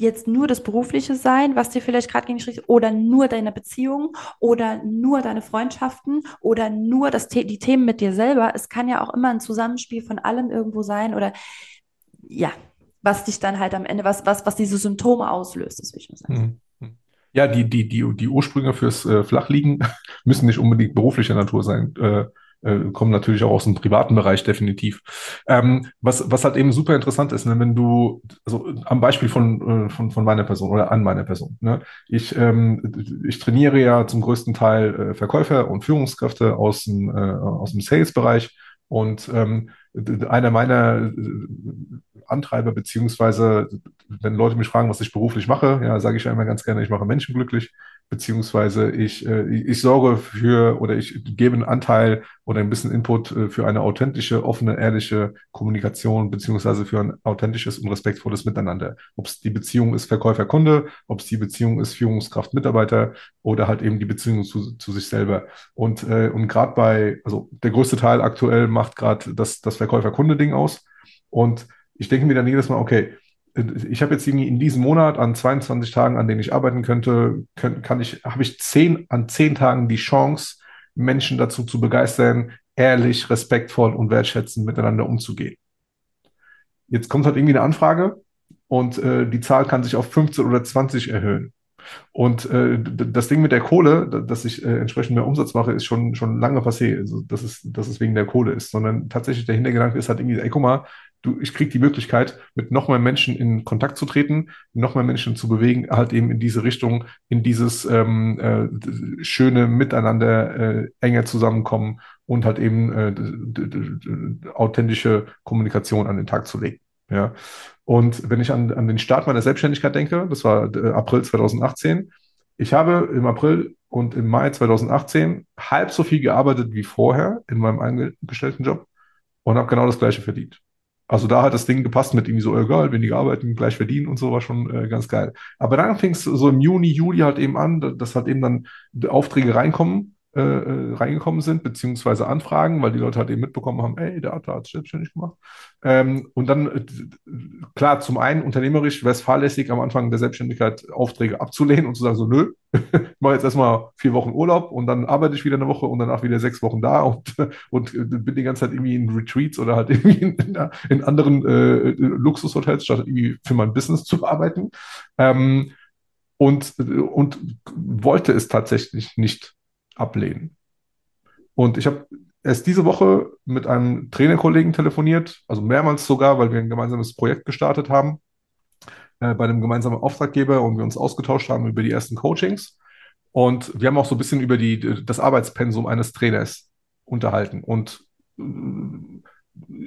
jetzt nur das Berufliche sein, was dir vielleicht gerade gegen die oder nur deine Beziehung oder nur deine Freundschaften oder nur das, die Themen mit dir selber. Es kann ja auch immer ein Zusammenspiel von allem irgendwo sein oder ja, was dich dann halt am Ende, was, was, was diese Symptome auslöst, das will ich nur sagen. Mhm. Ja, die, die, die, die Ursprünge fürs äh, Flachliegen müssen nicht unbedingt beruflicher Natur sein. Äh, äh, kommen natürlich auch aus dem privaten Bereich definitiv. Ähm, was, was halt eben super interessant ist, ne, wenn du, also am Beispiel von, äh, von, von meiner Person oder an meiner Person, ne, ich, ähm, ich trainiere ja zum größten Teil äh, Verkäufer und Führungskräfte aus dem, äh, aus dem Sales-Bereich und ähm, einer meiner Antreiber, beziehungsweise wenn Leute mich fragen, was ich beruflich mache, ja, sage ich ja immer ganz gerne, ich mache Menschen glücklich, beziehungsweise ich, äh, ich sorge für oder ich gebe einen Anteil oder ein bisschen Input äh, für eine authentische, offene, ehrliche Kommunikation, beziehungsweise für ein authentisches und respektvolles Miteinander. Ob es die Beziehung ist Verkäufer-Kunde, ob es die Beziehung ist Führungskraft-Mitarbeiter oder halt eben die Beziehung zu, zu sich selber. Und, äh, und gerade bei, also der größte Teil aktuell macht gerade das, das Verkäufer-Kunde-Ding aus. Und ich denke mir dann jedes Mal, okay, ich habe jetzt irgendwie in diesem Monat an 22 Tagen, an denen ich arbeiten könnte, können, kann ich, habe ich zehn, an zehn Tagen die Chance, Menschen dazu zu begeistern, ehrlich, respektvoll und wertschätzend miteinander umzugehen. Jetzt kommt halt irgendwie eine Anfrage und äh, die Zahl kann sich auf 15 oder 20 erhöhen. Und äh, das Ding mit der Kohle, dass ich äh, entsprechend mehr Umsatz mache, ist schon, schon lange passé. Also, dass es, dass es wegen der Kohle ist, sondern tatsächlich der Hintergedanke ist halt irgendwie, ey, guck mal, du, ich kriege die Möglichkeit, mit noch mehr Menschen in Kontakt zu treten, noch mehr Menschen zu bewegen, halt eben in diese Richtung, in dieses ähm, äh, schöne Miteinander, äh, enger zusammenkommen und halt eben äh, authentische Kommunikation an den Tag zu legen. Ja. Und wenn ich an, an den Start meiner Selbstständigkeit denke, das war äh, April 2018, ich habe im April und im Mai 2018 halb so viel gearbeitet wie vorher in meinem angestellten Job und habe genau das gleiche verdient. Also da hat das Ding gepasst mit irgendwie so, egal, weniger arbeiten, gleich verdienen und so, war schon äh, ganz geil. Aber dann fing es so im Juni, Juli halt eben an, dass halt eben dann Aufträge reinkommen äh, äh, reingekommen sind, beziehungsweise Anfragen, weil die Leute halt eben mitbekommen haben, ey, der hat es selbstständig gemacht. Ähm, und dann, äh, klar, zum einen unternehmerisch wäre es fahrlässig, am Anfang der Selbstständigkeit Aufträge abzulehnen und zu sagen, so, nö, ich mache jetzt erstmal vier Wochen Urlaub und dann arbeite ich wieder eine Woche und danach wieder sechs Wochen da und, und bin die ganze Zeit irgendwie in Retreats oder halt irgendwie in, in, in anderen äh, Luxushotels, statt irgendwie für mein Business zu arbeiten. Ähm, und, und wollte es tatsächlich nicht ablehnen. Und ich habe erst diese Woche mit einem Trainerkollegen telefoniert, also mehrmals sogar, weil wir ein gemeinsames Projekt gestartet haben äh, bei einem gemeinsamen Auftraggeber und wir uns ausgetauscht haben über die ersten Coachings. Und wir haben auch so ein bisschen über die, das Arbeitspensum eines Trainers unterhalten. Und äh,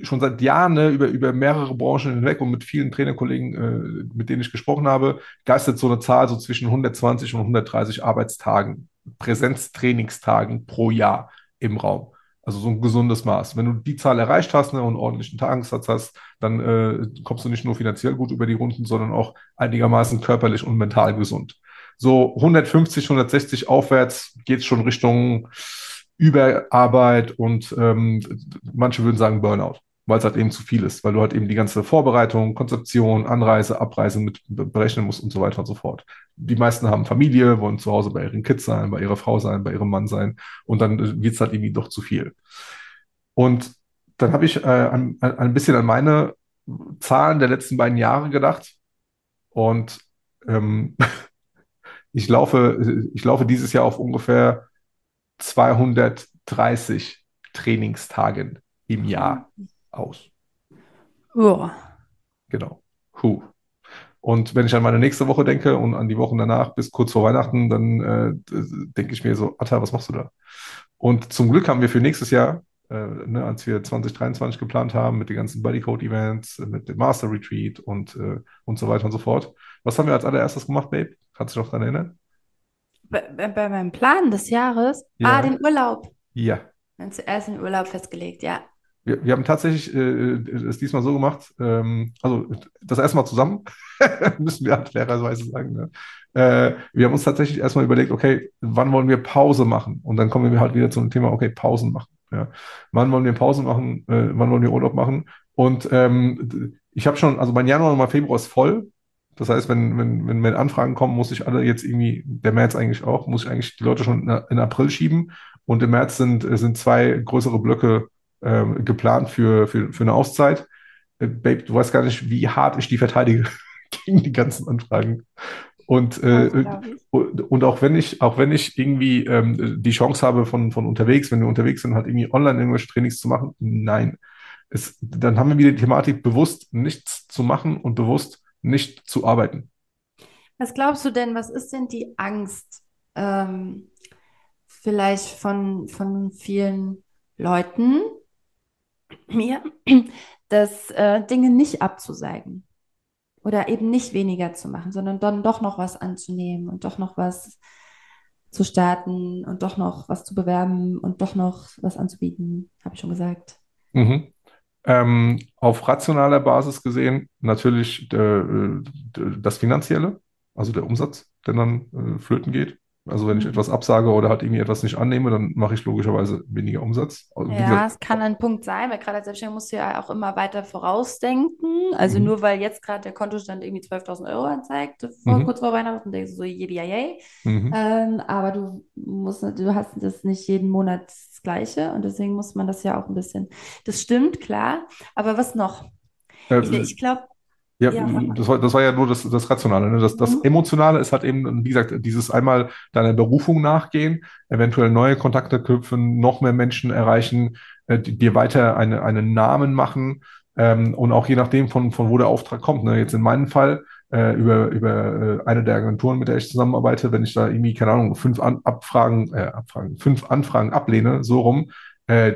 schon seit Jahren ne, über, über mehrere Branchen hinweg und mit vielen Trainerkollegen, äh, mit denen ich gesprochen habe, geistert so eine Zahl so zwischen 120 und 130 Arbeitstagen, Präsenztrainingstagen pro Jahr im Raum. Also so ein gesundes Maß. Wenn du die Zahl erreicht hast ne, und einen ordentlichen Tagessatz hast, dann äh, kommst du nicht nur finanziell gut über die Runden, sondern auch einigermaßen körperlich und mental gesund. So 150, 160 aufwärts geht es schon Richtung Überarbeit und ähm, manche würden sagen Burnout, weil es halt eben zu viel ist, weil du halt eben die ganze Vorbereitung, Konzeption, Anreise, Abreise mit berechnen musst und so weiter und so fort. Die meisten haben Familie, wollen zu Hause bei ihren Kids sein, bei ihrer Frau sein, bei ihrem Mann sein und dann wird es halt irgendwie doch zu viel. Und dann habe ich äh, ein, ein bisschen an meine Zahlen der letzten beiden Jahre gedacht und ähm, ich laufe, ich laufe dieses Jahr auf ungefähr 230 Trainingstagen im Jahr aus. Ja. Genau. Puh. Und wenn ich an meine nächste Woche denke und an die Wochen danach bis kurz vor Weihnachten, dann äh, denke ich mir so, Atta, was machst du da? Und zum Glück haben wir für nächstes Jahr, äh, ne, als wir 2023 geplant haben, mit den ganzen Bodycode-Events, mit dem Master Retreat und, äh, und so weiter und so fort. Was haben wir als allererstes gemacht, Babe? Kannst du dich noch daran erinnern? Bei, bei meinem Plan des Jahres? Ja. Ah, den Urlaub. Ja. Dann zuerst den Urlaub festgelegt, ja. Wir, wir haben tatsächlich äh, es diesmal so gemacht, ähm, also das erste Mal zusammen, müssen wir halt fairerweise sagen. Ne? Äh, wir haben uns tatsächlich erstmal überlegt, okay, wann wollen wir Pause machen? Und dann kommen wir halt wieder zu dem Thema, okay, Pausen machen. Ja? Wann wollen wir Pausen machen? Äh, wann wollen wir Urlaub machen? Und ähm, ich habe schon, also mein Januar und mein Februar ist voll. Das heißt, wenn, wenn, wenn mir Anfragen kommen, muss ich alle jetzt irgendwie, der März eigentlich auch, muss ich eigentlich die Leute schon in, April schieben. Und im März sind, sind zwei größere Blöcke äh, geplant für, für, für eine Auszeit. Äh, Babe, du weißt gar nicht, wie hart ich die verteidige gegen die ganzen Anfragen. Und, äh, und auch wenn ich, auch wenn ich irgendwie ähm, die Chance habe von, von unterwegs, wenn wir unterwegs sind, halt irgendwie online irgendwelche Trainings zu machen, nein. Es, dann haben wir wieder die Thematik, bewusst nichts zu machen und bewusst nicht zu arbeiten. Was glaubst du denn, was ist denn die Angst ähm, vielleicht von, von vielen Leuten, mir, dass äh, Dinge nicht abzuseigen oder eben nicht weniger zu machen, sondern dann doch noch was anzunehmen und doch noch was zu starten und doch noch was zu bewerben und doch noch was anzubieten, habe ich schon gesagt. Mhm. Ähm, auf rationaler Basis gesehen natürlich äh, das Finanzielle, also der Umsatz, der dann äh, flöten geht. Also wenn ich etwas absage oder halt irgendwie etwas nicht annehme, dann mache ich logischerweise weniger Umsatz. Also, ja, es kann ein Punkt sein, weil gerade als Selbstständiger musst du ja auch immer weiter vorausdenken. Also mhm. nur weil jetzt gerade der Kontostand irgendwie 12.000 Euro anzeigt, vor, mhm. kurz vor Weihnachten, denkst du so, yippie yay. Mhm. Ähm, aber du musst, du hast das nicht jeden Monat das Gleiche und deswegen muss man das ja auch ein bisschen. Das stimmt, klar. Aber was noch? Äh, ich, ich glaube, ja, ja, das war, das war ja nur das, das Rationale. Ne? Das, das mhm. Emotionale ist halt eben, wie gesagt, dieses einmal deiner Berufung nachgehen, eventuell neue Kontakte knüpfen, noch mehr Menschen erreichen, äh, dir weiter eine, einen Namen machen ähm, und auch je nachdem, von, von wo der Auftrag kommt. Ne? Jetzt in meinem Fall äh, über, über äh, eine der Agenturen, mit der ich zusammenarbeite, wenn ich da irgendwie, keine Ahnung, fünf An Abfragen, äh, Abfragen, fünf Anfragen ablehne, so rum, äh,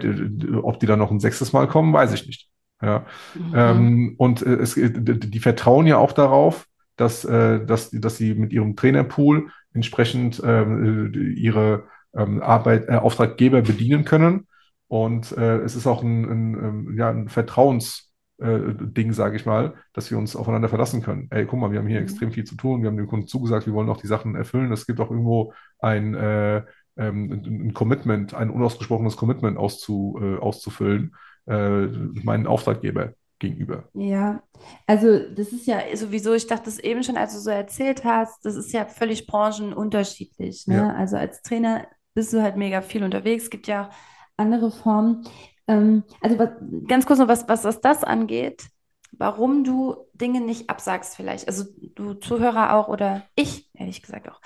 ob die dann noch ein sechstes Mal kommen, weiß ich nicht. Ja. Mhm. Ähm, und äh, es, die vertrauen ja auch darauf, dass, äh, dass, dass sie mit ihrem Trainerpool entsprechend ähm, äh, ihre ähm, Arbeit, äh, Auftraggeber bedienen können. Und äh, es ist auch ein, ein, ein, ja, ein Vertrauensding, äh, sage ich mal, dass wir uns aufeinander verlassen können. Ey, guck mal, wir haben hier mhm. extrem viel zu tun, wir haben dem Kunden zugesagt, wir wollen auch die Sachen erfüllen. Es gibt auch irgendwo ein, äh, ähm, ein Commitment, ein unausgesprochenes Commitment auszu, äh, auszufüllen äh, meinen Auftraggeber gegenüber. Ja, also das ist ja sowieso, ich dachte das eben schon, als du so erzählt hast, das ist ja völlig branchenunterschiedlich. Ne? Ja. Also als Trainer bist du halt mega viel unterwegs. Es gibt ja andere Formen. Ähm, also was, ganz kurz noch, was, was, was das angeht, warum du Dinge nicht absagst vielleicht. Also du Zuhörer auch oder ich, ehrlich gesagt auch.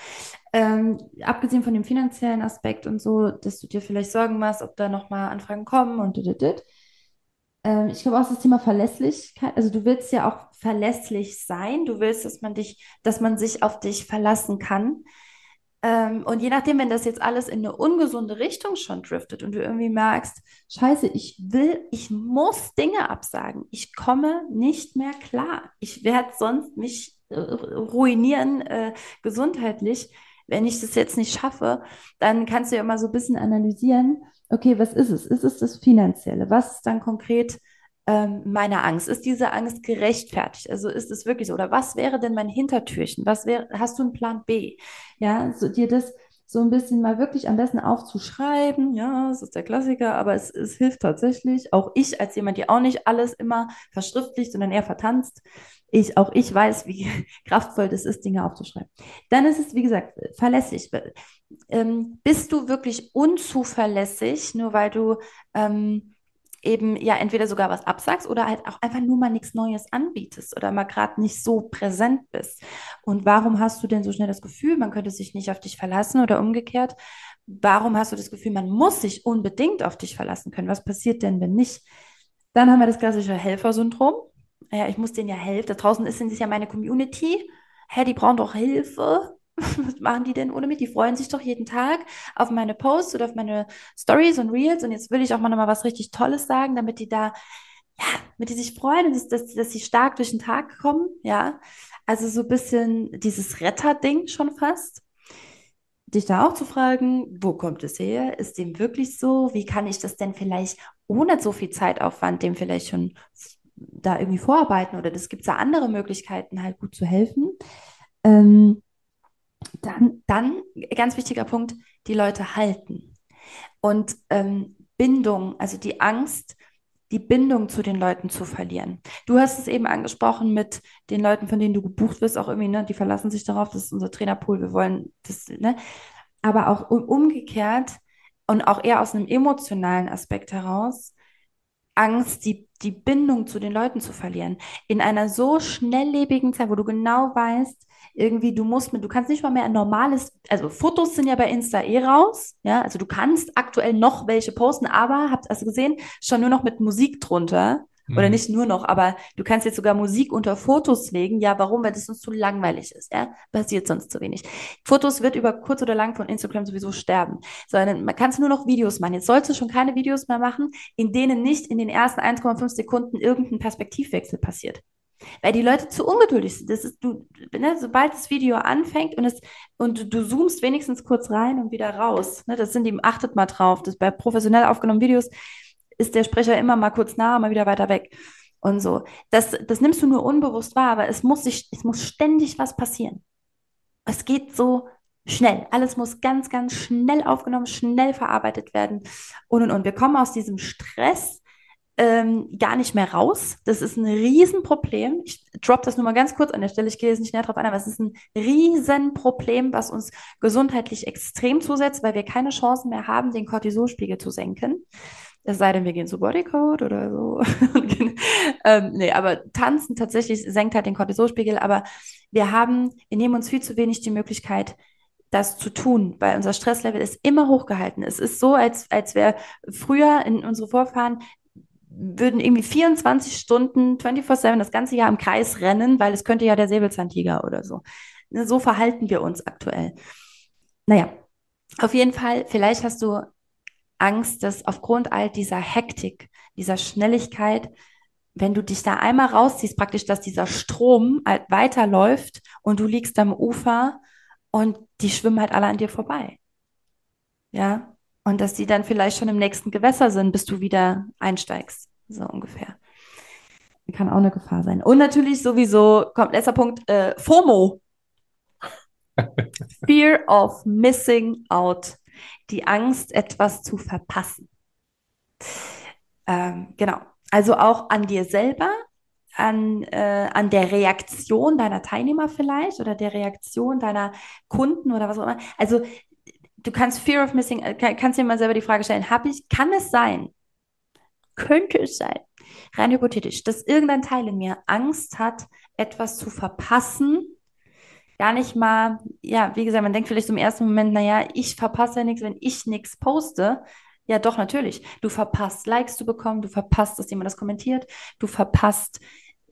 Ähm, abgesehen von dem finanziellen Aspekt und so, dass du dir vielleicht Sorgen machst, ob da nochmal Anfragen kommen und dit, dit, dit ähm, ich glaube auch das Thema Verlässlichkeit. Also du willst ja auch verlässlich sein. Du willst, dass man dich, dass man sich auf dich verlassen kann. Ähm, und je nachdem, wenn das jetzt alles in eine ungesunde Richtung schon driftet und du irgendwie merkst, scheiße, ich will, ich muss Dinge absagen. Ich komme nicht mehr klar. Ich werde sonst mich äh, ruinieren äh, gesundheitlich. Wenn ich das jetzt nicht schaffe, dann kannst du ja immer so ein bisschen analysieren, okay, was ist es? Ist es das Finanzielle? Was ist dann konkret ähm, meine Angst? Ist diese Angst gerechtfertigt? Also ist es wirklich so? Oder was wäre denn mein Hintertürchen? Was wäre, hast du einen Plan B? Ja, so dir das so ein bisschen mal wirklich am besten aufzuschreiben. Ja, das ist der Klassiker, aber es, es hilft tatsächlich. Auch ich als jemand, die auch nicht alles immer verschriftlicht, sondern eher vertanzt. Ich, auch ich weiß, wie kraftvoll das ist, Dinge aufzuschreiben. Dann ist es, wie gesagt, verlässlich. Ähm, bist du wirklich unzuverlässig, nur weil du ähm, eben ja entweder sogar was absagst oder halt auch einfach nur mal nichts Neues anbietest oder mal gerade nicht so präsent bist. Und warum hast du denn so schnell das Gefühl, man könnte sich nicht auf dich verlassen oder umgekehrt? Warum hast du das Gefühl, man muss sich unbedingt auf dich verlassen können? Was passiert denn, wenn nicht? Dann haben wir das klassische Helfersyndrom. Ja, ich muss denen ja helfen. Da draußen ist, sind ja meine Community. Hä, die brauchen doch Hilfe. was machen die denn ohne mich? Die freuen sich doch jeden Tag auf meine Posts oder auf meine Stories und Reels. Und jetzt will ich auch mal noch mal was richtig Tolles sagen, damit die da, ja, damit die sich freuen und dass, dass, dass sie stark durch den Tag kommen. Ja, also so ein bisschen dieses Retter-Ding schon fast. Dich da auch zu fragen, wo kommt es her? Ist dem wirklich so? Wie kann ich das denn vielleicht ohne so viel Zeitaufwand dem vielleicht schon da irgendwie vorarbeiten? Oder es gibt da andere Möglichkeiten, halt gut zu helfen. Ähm, dann, dann, ganz wichtiger Punkt, die Leute halten. Und ähm, Bindung, also die Angst, die Bindung zu den Leuten zu verlieren. Du hast es eben angesprochen mit den Leuten, von denen du gebucht wirst, auch irgendwie, ne, die verlassen sich darauf, das ist unser Trainerpool, wir wollen das, ne? Aber auch umgekehrt und auch eher aus einem emotionalen Aspekt heraus, Angst, die, die Bindung zu den Leuten zu verlieren. In einer so schnelllebigen Zeit, wo du genau weißt, irgendwie, du musst mit, du kannst nicht mal mehr ein normales, also Fotos sind ja bei Insta eh raus, ja, also du kannst aktuell noch welche posten, aber, habt also gesehen, schon nur noch mit Musik drunter. Oder mhm. nicht nur noch, aber du kannst jetzt sogar Musik unter Fotos legen. Ja, warum? Weil das uns zu langweilig ist. Ja, passiert sonst zu wenig. Fotos wird über kurz oder lang von Instagram sowieso sterben. Sondern man kann nur noch Videos machen. Jetzt sollst du schon keine Videos mehr machen, in denen nicht in den ersten 1,5 Sekunden irgendein Perspektivwechsel passiert. Weil die Leute zu ungeduldig sind. Das ist, du, ne, sobald das Video anfängt und, es, und du, du zoomst wenigstens kurz rein und wieder raus. Ne, das sind die, achtet mal drauf. Das bei professionell aufgenommenen Videos ist der Sprecher immer mal kurz nah, mal wieder weiter weg. Und so. Das, das nimmst du nur unbewusst wahr, aber es muss sich, es muss ständig was passieren. Es geht so schnell. Alles muss ganz, ganz schnell aufgenommen, schnell verarbeitet werden. Und und und. Wir kommen aus diesem Stress ähm, gar nicht mehr raus. Das ist ein Riesenproblem. Ich drop das nur mal ganz kurz an der Stelle. Ich gehe jetzt nicht näher drauf ein, aber es ist ein Riesenproblem, was uns gesundheitlich extrem zusetzt, weil wir keine Chancen mehr haben, den Cortisolspiegel zu senken. Es sei denn, wir gehen zu Bodycode oder so. ähm, nee, aber tanzen tatsächlich senkt halt den Cortisolspiegel, aber wir haben, wir nehmen uns viel zu wenig die Möglichkeit, das zu tun, weil unser Stresslevel ist immer hochgehalten. Es ist so, als, als wäre früher in unsere Vorfahren würden irgendwie 24 Stunden, 24-7 das ganze Jahr im Kreis rennen, weil es könnte ja der Säbelzahntiger oder so. Ne, so verhalten wir uns aktuell. Naja, auf jeden Fall, vielleicht hast du Angst, dass aufgrund all dieser Hektik, dieser Schnelligkeit, wenn du dich da einmal rausziehst, praktisch, dass dieser Strom halt weiterläuft und du liegst am Ufer und die schwimmen halt alle an dir vorbei. Ja, und dass die dann vielleicht schon im nächsten Gewässer sind, bis du wieder einsteigst. So ungefähr. Kann auch eine Gefahr sein. Und natürlich sowieso, kommt letzter Punkt, äh, FOMO. Fear of missing out. Die Angst, etwas zu verpassen. Ähm, genau. Also auch an dir selber, an, äh, an der Reaktion deiner Teilnehmer vielleicht oder der Reaktion deiner Kunden oder was auch immer. Also du kannst Fear of Missing, äh, kannst dir mal selber die Frage stellen, habe ich, kann es sein, könnte es sein, rein hypothetisch, dass irgendein Teil in mir Angst hat, etwas zu verpassen, gar nicht mal, ja, wie gesagt, man denkt vielleicht im ersten Moment, naja, ich verpasse ja nichts, wenn ich nichts poste. Ja, doch, natürlich. Du verpasst Likes zu bekommen, du verpasst, dass jemand das kommentiert, du verpasst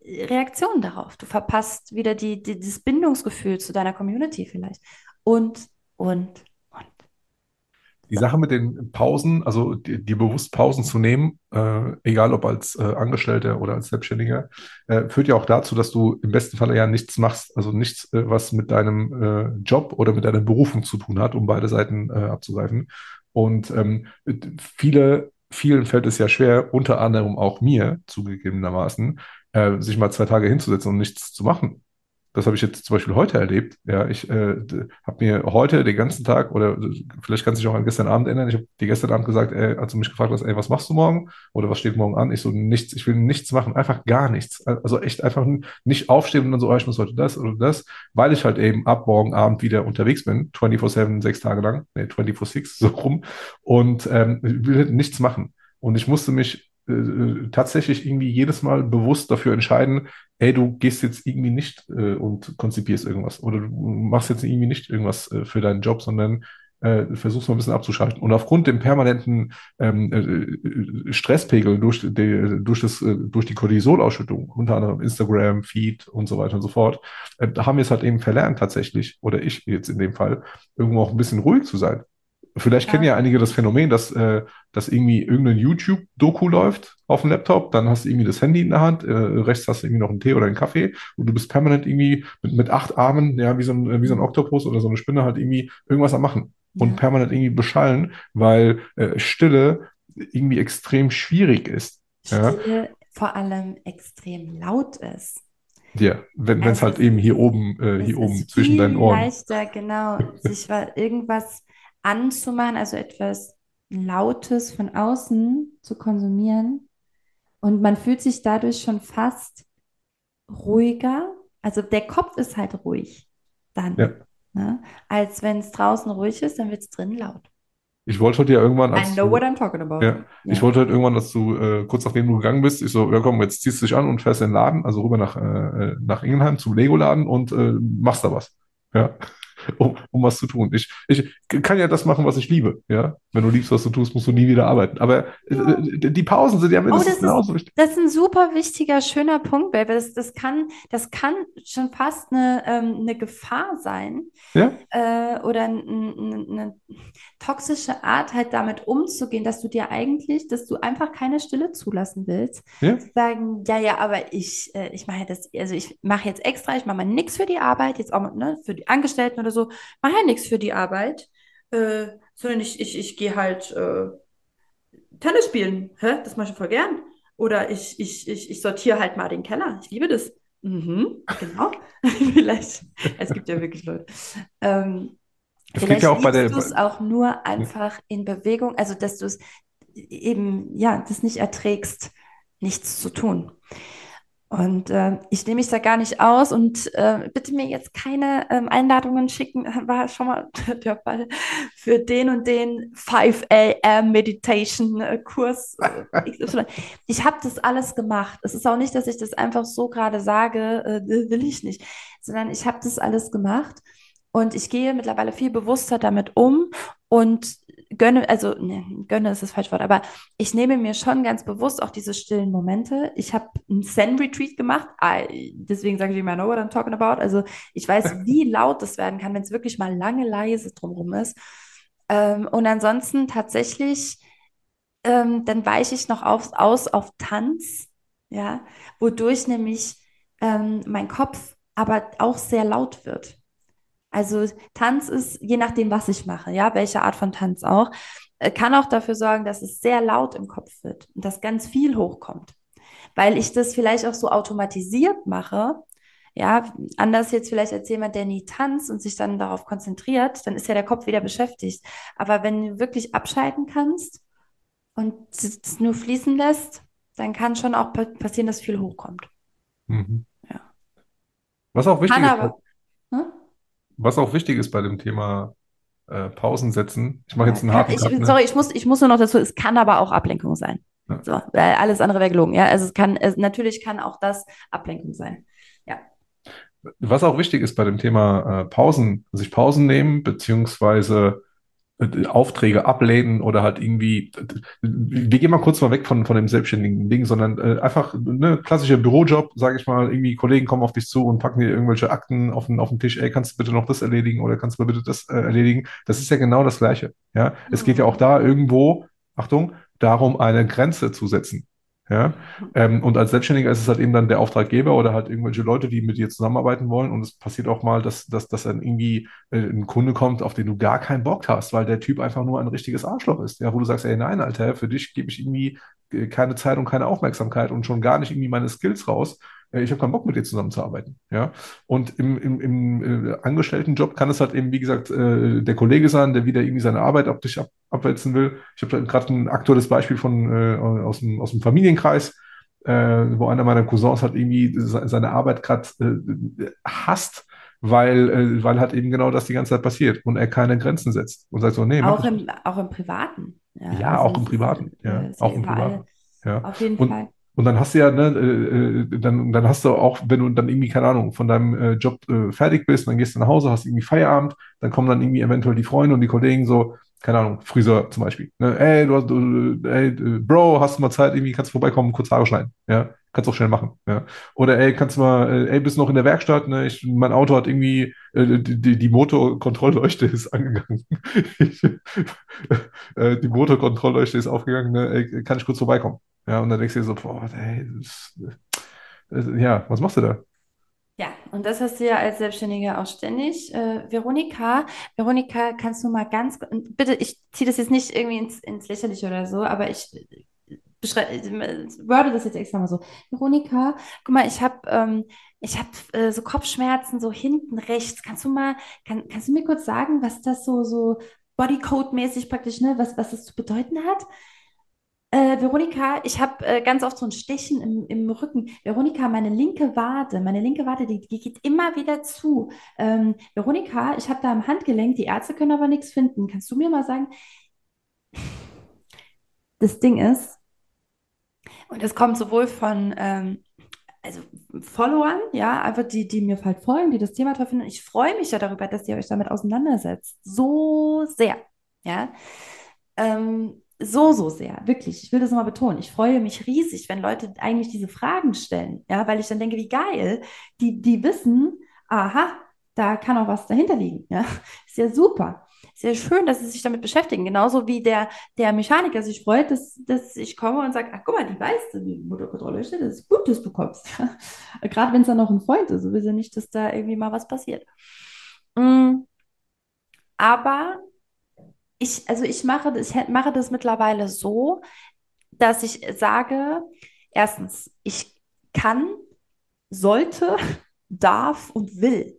äh, Reaktionen darauf, du verpasst wieder die, die, das Bindungsgefühl zu deiner Community vielleicht. Und und, Die Sache mit den Pausen, also dir die bewusst Pausen zu nehmen, äh, egal ob als äh, Angestellter oder als Selbstständiger, äh, führt ja auch dazu, dass du im besten Falle ja nichts machst, also nichts, äh, was mit deinem äh, Job oder mit deiner Berufung zu tun hat, um beide Seiten äh, abzugreifen. Und ähm, viele, vielen fällt es ja schwer, unter anderem auch mir zugegebenermaßen, sich mal zwei Tage hinzusetzen und nichts zu machen. Das habe ich jetzt zum Beispiel heute erlebt. Ja, ich äh, habe mir heute den ganzen Tag oder vielleicht kannst du dich auch an gestern Abend erinnern. Ich habe dir gestern Abend gesagt, ey, als du mich gefragt hast, ey, was machst du morgen oder was steht morgen an? Ich so nichts. Ich will nichts machen, einfach gar nichts. Also echt einfach nicht aufstehen und dann so, oh, ich muss heute das oder das, weil ich halt eben ab morgen Abend wieder unterwegs bin, 24/7, sechs Tage lang, nee, 24/6 so rum und ähm, will halt nichts machen. Und ich musste mich äh, tatsächlich irgendwie jedes Mal bewusst dafür entscheiden, hey, du gehst jetzt irgendwie nicht äh, und konzipierst irgendwas oder du machst jetzt irgendwie nicht irgendwas äh, für deinen Job, sondern äh, versuchst mal ein bisschen abzuschalten. Und aufgrund dem permanenten ähm, äh, Stresspegel durch, die, durch, das, äh, durch die Cortisolausschüttung, unter anderem Instagram, Feed und so weiter und so fort, äh, haben wir es halt eben verlernt tatsächlich, oder ich jetzt in dem Fall, irgendwo auch ein bisschen ruhig zu sein. Vielleicht ja. kennen ja einige das Phänomen, dass, äh, dass irgendwie irgendein YouTube-Doku läuft auf dem Laptop, dann hast du irgendwie das Handy in der Hand, äh, rechts hast du irgendwie noch einen Tee oder einen Kaffee und du bist permanent irgendwie mit, mit acht Armen, ja, wie so, ein, wie so ein Oktopus oder so eine Spinne halt irgendwie irgendwas am Machen und permanent irgendwie beschallen, weil äh, Stille irgendwie extrem schwierig ist. Stille ja? vor allem extrem laut ist. Ja, wenn es halt eben hier oben, äh, hier oben zwischen deinen Ohren. leichter, genau, sich irgendwas anzumachen, also etwas Lautes von außen zu konsumieren. Und man fühlt sich dadurch schon fast ruhiger. Also der Kopf ist halt ruhig dann. Ja. Ne? Als wenn es draußen ruhig ist, dann wird es drin laut. Ich wollte heute ja irgendwann. I know du, what I'm talking about. Ja, ja. Ich wollte halt irgendwann, dass du äh, kurz nachdem du gegangen bist, ich so, ja komm, jetzt ziehst du dich an und fährst in den Laden, also rüber nach, äh, nach Ingelheim zum Lego-Laden und äh, machst da was. Ja um, um was zu tun. Ich, ich kann ja das machen, was ich liebe. Ja, wenn du liebst, was du tust, musst du nie wieder arbeiten. Aber ja. Äh, die Pausen sind ja mindestens oh, genauso wichtig. Das ist ein super wichtiger, schöner Punkt, Baby. Das, das, kann, das kann schon fast eine, ähm, eine Gefahr sein. Ja. Äh, oder eine, eine toxische Art, halt damit umzugehen, dass du dir eigentlich, dass du einfach keine Stille zulassen willst. Ja. Sagen, ja, ja, aber ich, äh, ich mache das, also ich mache jetzt extra, ich mache mal nichts für die Arbeit, jetzt auch ne, für die Angestellten oder so, mache ja nichts für die Arbeit, äh, sondern ich, ich, ich gehe halt äh, Tennis spielen. Hä? Das mache ich voll gern. Oder ich, ich, ich, ich sortiere halt mal den Keller. Ich liebe das. Mhm, genau. Vielleicht. Es gibt ja wirklich Leute. Ähm, es vielleicht ja auch bei der. du es auch nur einfach in Bewegung, also dass du es eben, ja, das nicht erträgst, nichts zu tun. Und äh, ich nehme mich da gar nicht aus und äh, bitte mir jetzt keine ähm, Einladungen schicken, war schon mal der Fall für den und den 5 a.m. Meditation äh, Kurs. Äh, ich habe das alles gemacht. Es ist auch nicht, dass ich das einfach so gerade sage, äh, will ich nicht, sondern ich habe das alles gemacht und ich gehe mittlerweile viel bewusster damit um und gönne, also ne, gönne ist das falsche Wort, aber ich nehme mir schon ganz bewusst auch diese stillen Momente. Ich habe einen Zen-Retreat gemacht, deswegen sage ich immer, I know what I'm talking about. Also ich weiß, wie laut das werden kann, wenn es wirklich mal lange leise drumherum ist. Ähm, und ansonsten tatsächlich, ähm, dann weiche ich noch auf, aus auf Tanz, ja, wodurch nämlich ähm, mein Kopf aber auch sehr laut wird. Also Tanz ist, je nachdem, was ich mache, ja, welche Art von Tanz auch, äh, kann auch dafür sorgen, dass es sehr laut im Kopf wird und dass ganz viel hochkommt. Weil ich das vielleicht auch so automatisiert mache, ja, anders jetzt vielleicht als jemand, der nie tanzt und sich dann darauf konzentriert, dann ist ja der Kopf wieder beschäftigt. Aber wenn du wirklich abschalten kannst und es nur fließen lässt, dann kann schon auch passieren, dass viel hochkommt. Mhm. Ja. Was auch wichtig kann ist. Aber? Was auch wichtig ist bei dem Thema äh, Pausen setzen. Ich mache jetzt einen harten ich, Cut, ne? Sorry, ich muss, ich muss nur noch dazu, es kann aber auch Ablenkung sein. Ja. So, weil alles andere wäre gelogen. Ja, also es kann, es, natürlich kann auch das Ablenkung sein. Ja. Was auch wichtig ist bei dem Thema äh, Pausen, sich Pausen nehmen, beziehungsweise Aufträge ablehnen oder halt irgendwie, wir gehen mal kurz mal weg von, von dem selbstständigen Ding, sondern äh, einfach ne, klassischer Bürojob, sage ich mal, irgendwie Kollegen kommen auf dich zu und packen dir irgendwelche Akten auf den, auf den Tisch, ey, kannst du bitte noch das erledigen oder kannst du bitte das äh, erledigen? Das ist ja genau das Gleiche. Ja, es geht ja auch da irgendwo, Achtung, darum, eine Grenze zu setzen. Ja, ähm, und als Selbstständiger ist es halt eben dann der Auftraggeber oder halt irgendwelche Leute, die mit dir zusammenarbeiten wollen. Und es passiert auch mal, dass, dass, dass dann irgendwie äh, ein Kunde kommt, auf den du gar keinen Bock hast, weil der Typ einfach nur ein richtiges Arschloch ist. Ja, wo du sagst, ey, nein, Alter, für dich gebe ich irgendwie äh, keine Zeit und keine Aufmerksamkeit und schon gar nicht irgendwie meine Skills raus. Äh, ich habe keinen Bock mit dir zusammenzuarbeiten. Ja, und im, im, im äh, Angestelltenjob kann es halt eben, wie gesagt, äh, der Kollege sein, der wieder irgendwie seine Arbeit auf dich ab, abwälzen will. Ich habe gerade ein aktuelles Beispiel von äh, aus, dem, aus dem Familienkreis, äh, wo einer meiner Cousins halt irgendwie seine Arbeit gerade äh, hasst, weil, äh, weil halt eben genau das die ganze Zeit passiert und er keine Grenzen setzt und sagt so, nee, auch im, auch im Privaten. Ja, ja also auch im Privaten. Ja, auch im Privaten. Ja. Auf jeden und, Fall. Und dann hast du ja, ne, äh, äh, dann, dann hast du auch, wenn du dann irgendwie, keine Ahnung, von deinem äh, Job äh, fertig bist, dann gehst du nach Hause, hast irgendwie Feierabend, dann kommen dann irgendwie eventuell die Freunde und die Kollegen so, keine Ahnung, Friseur zum Beispiel. Ne? Ey, du, du, ey, Bro, hast du mal Zeit, irgendwie kannst du vorbeikommen, kurz Haare schneiden. Ja, kannst auch schnell machen. Ja. Oder ey, kannst du mal, äh, ey, bist noch in der Werkstatt, ne? Ich, mein Auto hat irgendwie, äh, die, die Motorkontrollleuchte ist angegangen. äh, die Motorkontrollleuchte ist aufgegangen, ne? Ey, kann ich kurz vorbeikommen? Ja, und dann denkst du dir so, boah, ey, das, das, ja, was machst du da? Ja, und das hast du ja als Selbstständiger auch ständig. Äh, Veronika, Veronika, kannst du mal ganz, bitte, ich ziehe das jetzt nicht irgendwie ins, ins Lächerliche oder so, aber ich worde das jetzt extra mal so. Veronika, guck mal, ich habe ähm, hab, äh, so Kopfschmerzen so hinten rechts. Kannst du mal, kann, kannst du mir kurz sagen, was das so, so Bodycode-mäßig praktisch, ne, was, was das zu bedeuten hat? Äh, Veronika, ich habe äh, ganz oft so ein Stechen im, im Rücken. Veronika, meine linke Wade, meine linke Wade, die, die geht immer wieder zu. Ähm, Veronika, ich habe da am Handgelenk, die Ärzte können aber nichts finden. Kannst du mir mal sagen? Das Ding ist, und es kommt sowohl von ähm, also Followern, ja, einfach die, die mir halt folgen, die das Thema toll finden. Ich freue mich ja darüber, dass ihr euch damit auseinandersetzt. So sehr, ja. Ähm, so, so sehr, wirklich. Ich will das nochmal betonen. Ich freue mich riesig, wenn Leute eigentlich diese Fragen stellen, ja, weil ich dann denke, wie geil, die, die wissen, aha, da kann auch was dahinter liegen, ja. Ist ja super. Ja schön, dass sie sich damit beschäftigen. Genauso wie der, der Mechaniker sich freut, dass, dass ich komme und sage, ach, guck mal, die weiß, die Motorkontrolle steht, das ist gut, dass du kommst. Gerade wenn es dann noch ein Freund ist, so will sie nicht, dass da irgendwie mal was passiert. Mm. Aber ich, also ich mache, ich mache das mittlerweile so, dass ich sage, erstens, ich kann, sollte, darf und will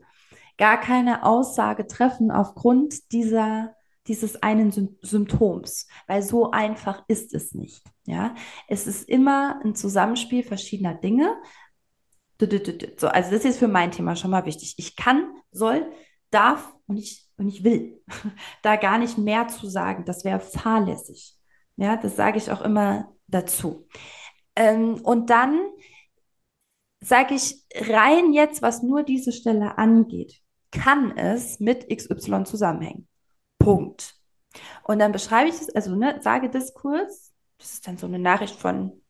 gar keine Aussage treffen aufgrund dieser, dieses einen Symptoms, weil so einfach ist es nicht. Ja? Es ist immer ein Zusammenspiel verschiedener Dinge. So, also das ist für mein Thema schon mal wichtig. Ich kann, soll, darf und ich, und ich will da gar nicht mehr zu sagen. Das wäre fahrlässig. Ja, das sage ich auch immer dazu. Ähm, und dann sage ich rein jetzt, was nur diese Stelle angeht, kann es mit XY zusammenhängen. Punkt. Und dann beschreibe ich es, also ne, sage das kurz. Das ist dann so eine Nachricht von,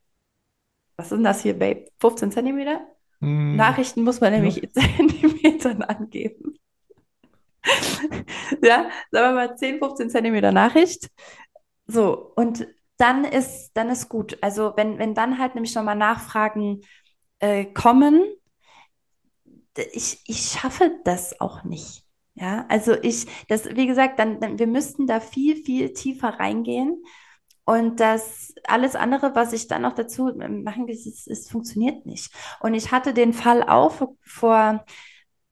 was ist denn das hier, Babe? 15 Zentimeter? Mm. Nachrichten muss man nämlich in Zentimetern angeben. Ja, sagen wir mal 10, 15 Zentimeter Nachricht. So, und dann ist, dann ist gut. Also wenn, wenn dann halt nämlich nochmal Nachfragen äh, kommen, ich, ich schaffe das auch nicht. Ja, also ich, das, wie gesagt, dann, dann wir müssten da viel, viel tiefer reingehen. Und das alles andere, was ich dann noch dazu machen will, es, es funktioniert nicht. Und ich hatte den Fall auch vor,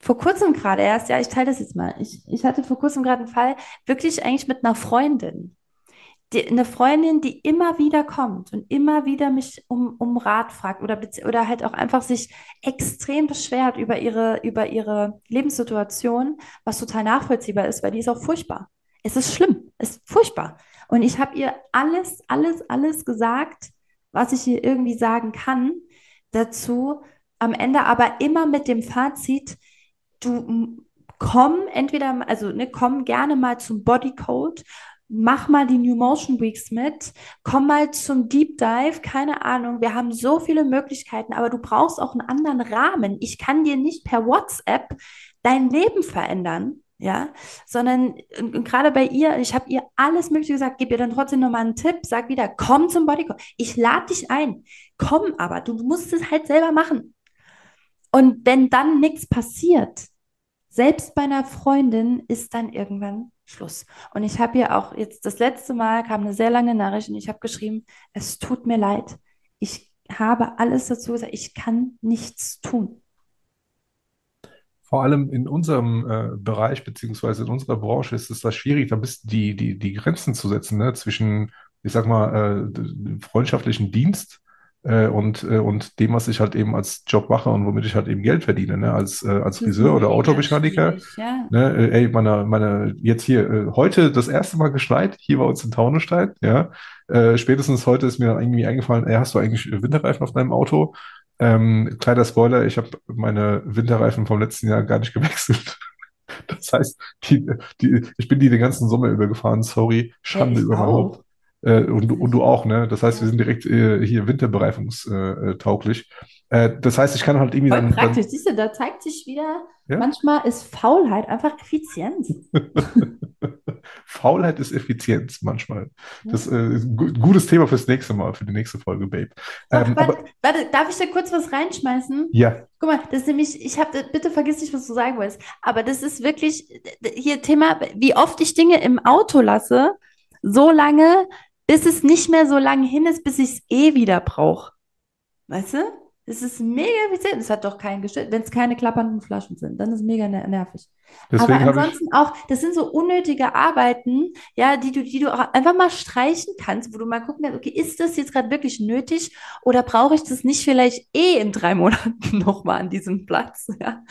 vor kurzem gerade erst, ja, ich teile das jetzt mal. Ich, ich hatte vor kurzem gerade einen Fall, wirklich eigentlich mit einer Freundin. Die, eine Freundin, die immer wieder kommt und immer wieder mich um, um Rat fragt oder, oder halt auch einfach sich extrem beschwert über ihre, über ihre Lebenssituation, was total nachvollziehbar ist, weil die ist auch furchtbar. Es ist schlimm, es ist furchtbar. Und ich habe ihr alles, alles, alles gesagt, was ich ihr irgendwie sagen kann dazu. Am Ende aber immer mit dem Fazit, du komm entweder, also ne, komm gerne mal zum Bodycode, mach mal die New Motion Weeks mit, komm mal zum Deep Dive, keine Ahnung, wir haben so viele Möglichkeiten, aber du brauchst auch einen anderen Rahmen. Ich kann dir nicht per WhatsApp dein Leben verändern, ja, sondern und, und gerade bei ihr, ich habe ihr alles Mögliche gesagt, gib ihr dann trotzdem nochmal einen Tipp, sag wieder, komm zum Bodycode, ich lade dich ein, komm aber, du musst es halt selber machen. Und wenn dann nichts passiert, selbst bei einer Freundin ist dann irgendwann Schluss. Und ich habe ihr auch jetzt das letzte Mal kam eine sehr lange Nachricht und ich habe geschrieben, es tut mir leid. Ich habe alles dazu gesagt, ich kann nichts tun. Vor allem in unserem äh, Bereich beziehungsweise in unserer Branche ist es da schwierig, da bis die, die, die Grenzen zu setzen, ne, zwischen, ich sag mal, äh, freundschaftlichen Dienst äh, und, äh, und dem, was ich halt eben als Job mache und womit ich halt eben Geld verdiene, ne? Als, äh, als Friseur oder Automechaniker. Ja. Ne? Äh, ey, meine, meine, jetzt hier, äh, heute das erste Mal geschneit, hier bei uns in Taunusstein, ja. Äh, spätestens heute ist mir irgendwie eingefallen, ey, hast du eigentlich Winterreifen auf deinem Auto? Ähm, kleiner Spoiler, ich habe meine Winterreifen vom letzten Jahr gar nicht gewechselt. Das heißt, die, die, ich bin die den ganzen Sommer über gefahren, sorry, Schande ja, über mein Haupt. Äh, und, und, du auch, ne? Das heißt, wir sind direkt äh, hier winterbereifungstauglich. Äh, das heißt, ich kann halt irgendwie Voll dann. Praktisch, dann, siehst du, da zeigt sich wieder, ja? manchmal ist Faulheit einfach Effizienz. Faulheit ist Effizienz manchmal. Das äh, ist ein gutes Thema fürs nächste Mal, für die nächste Folge, Babe. Ähm, warte, aber, warte, darf ich da kurz was reinschmeißen? Ja. Guck mal, das ist nämlich, ich habe, bitte vergiss nicht, was du sagen wolltest, aber das ist wirklich hier Thema, wie oft ich Dinge im Auto lasse, so lange, bis es nicht mehr so lange hin ist, bis ich es eh wieder brauche. Weißt du? Es ist mega effizient. Es hat doch keinen gestellt. Wenn es keine klappernden Flaschen sind, dann ist es mega nervig. Deswegen Aber ansonsten auch, das sind so unnötige Arbeiten, ja, die du, die du auch einfach mal streichen kannst, wo du mal gucken kannst, okay, ist das jetzt gerade wirklich nötig oder brauche ich das nicht vielleicht eh in drei Monaten nochmal an diesem Platz? Ja?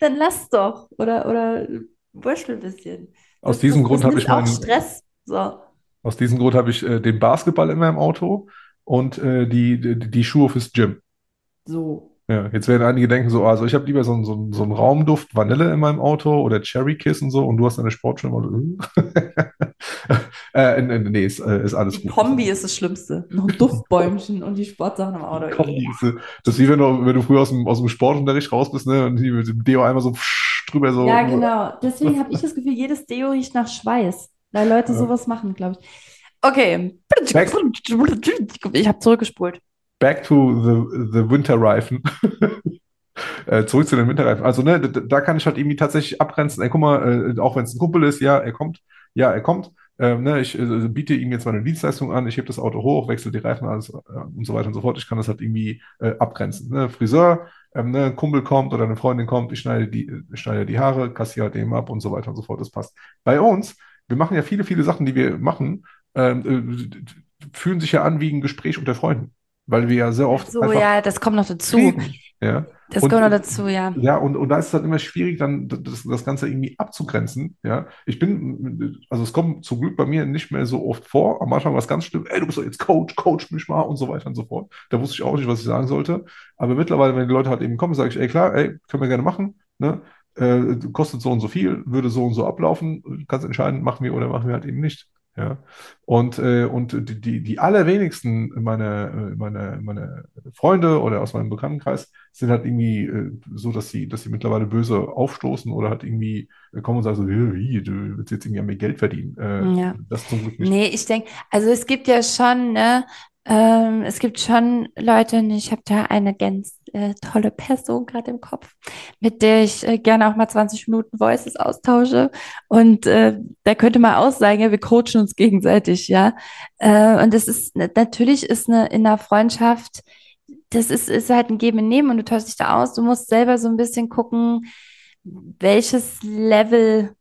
Dann lass doch. Oder, oder wurschtel ein bisschen. Aus das, diesem das, Grund habe ich auch Stress. So. Aus diesem Grund habe ich äh, den Basketball in meinem Auto und äh, die, die, die Schuhe fürs Gym. So. Ja, jetzt werden einige denken so, also ich habe lieber so, so, so einen Raumduft Vanille in meinem Auto oder Cherry Kiss und so und du hast eine Sportschuhe. äh, nee, ist, äh, ist alles die gut. Kombi ist das Schlimmste. Noch ein Duftbäumchen und die Sportsachen im Auto. Kombi ist, das ist wie wenn du, wenn du früher aus dem, aus dem Sportunterricht raus bist ne, und die mit dem Deo einmal so drüber so. Ja, genau. Deswegen habe ich das Gefühl, jedes Deo riecht nach Schweiß. Weil Leute sowas machen, glaube ich. Okay. Back, ich habe zurückgespult. Back to the, the Winterreifen. äh, zurück zu den Winterreifen. Also, ne, da, da, kann ich halt irgendwie tatsächlich abgrenzen. Ey, guck mal, äh, auch wenn es ein Kumpel ist, ja, er kommt. Ja, er kommt. Ähm, ne, ich äh, biete ihm jetzt meine Dienstleistung an, ich hebe das Auto hoch, wechsle die Reifen alles, äh, und so weiter und so fort. Ich kann das halt irgendwie äh, abgrenzen. Ne? Friseur, ähm, ne, ein Kumpel kommt oder eine Freundin kommt, ich schneide die, schneide die Haare, kassiere halt eben ab und so weiter und so fort. Das passt. Bei uns wir machen ja viele, viele Sachen, die wir machen, ähm, äh, fühlen sich ja an wie ein Gespräch unter Freunden. Weil wir ja sehr oft. So, ja, das kommt noch dazu. Reden, ja. Das und, kommt noch dazu, ja. Ja, und, und da ist es halt immer schwierig, dann das, das Ganze irgendwie abzugrenzen. Ja, ich bin, also es kommt zum Glück bei mir nicht mehr so oft vor. Am Anfang war es ganz schlimm, ey, du bist doch jetzt Coach, Coach mich mal und so weiter und so fort. Da wusste ich auch nicht, was ich sagen sollte. Aber mittlerweile, wenn die Leute halt eben kommen, sage ich, ey, klar, ey, können wir gerne machen. Ne? Äh, kostet so und so viel, würde so und so ablaufen, kannst entscheiden, machen wir oder machen wir halt eben nicht. Ja. Und, äh, und die, die, die allerwenigsten meiner meine, meine Freunde oder aus meinem Bekanntenkreis sind halt irgendwie äh, so, dass sie, dass sie mittlerweile böse aufstoßen oder halt irgendwie kommen und sagen so, wie, du willst jetzt irgendwie an mir Geld verdienen. Äh, ja. Das zum Glück nicht. Nee, ich denke, also es gibt ja schon, ne, ähm, es gibt schon Leute, und ich habe da eine ganz äh, tolle Person gerade im Kopf, mit der ich äh, gerne auch mal 20 Minuten Voices austausche. Und äh, da könnte man auch sagen, ja, wir coachen uns gegenseitig, ja. Äh, und das ist natürlich ist eine in einer Freundschaft, das ist, ist halt ein Geben und Nehmen und du tauschst dich da aus. Du musst selber so ein bisschen gucken, welches Level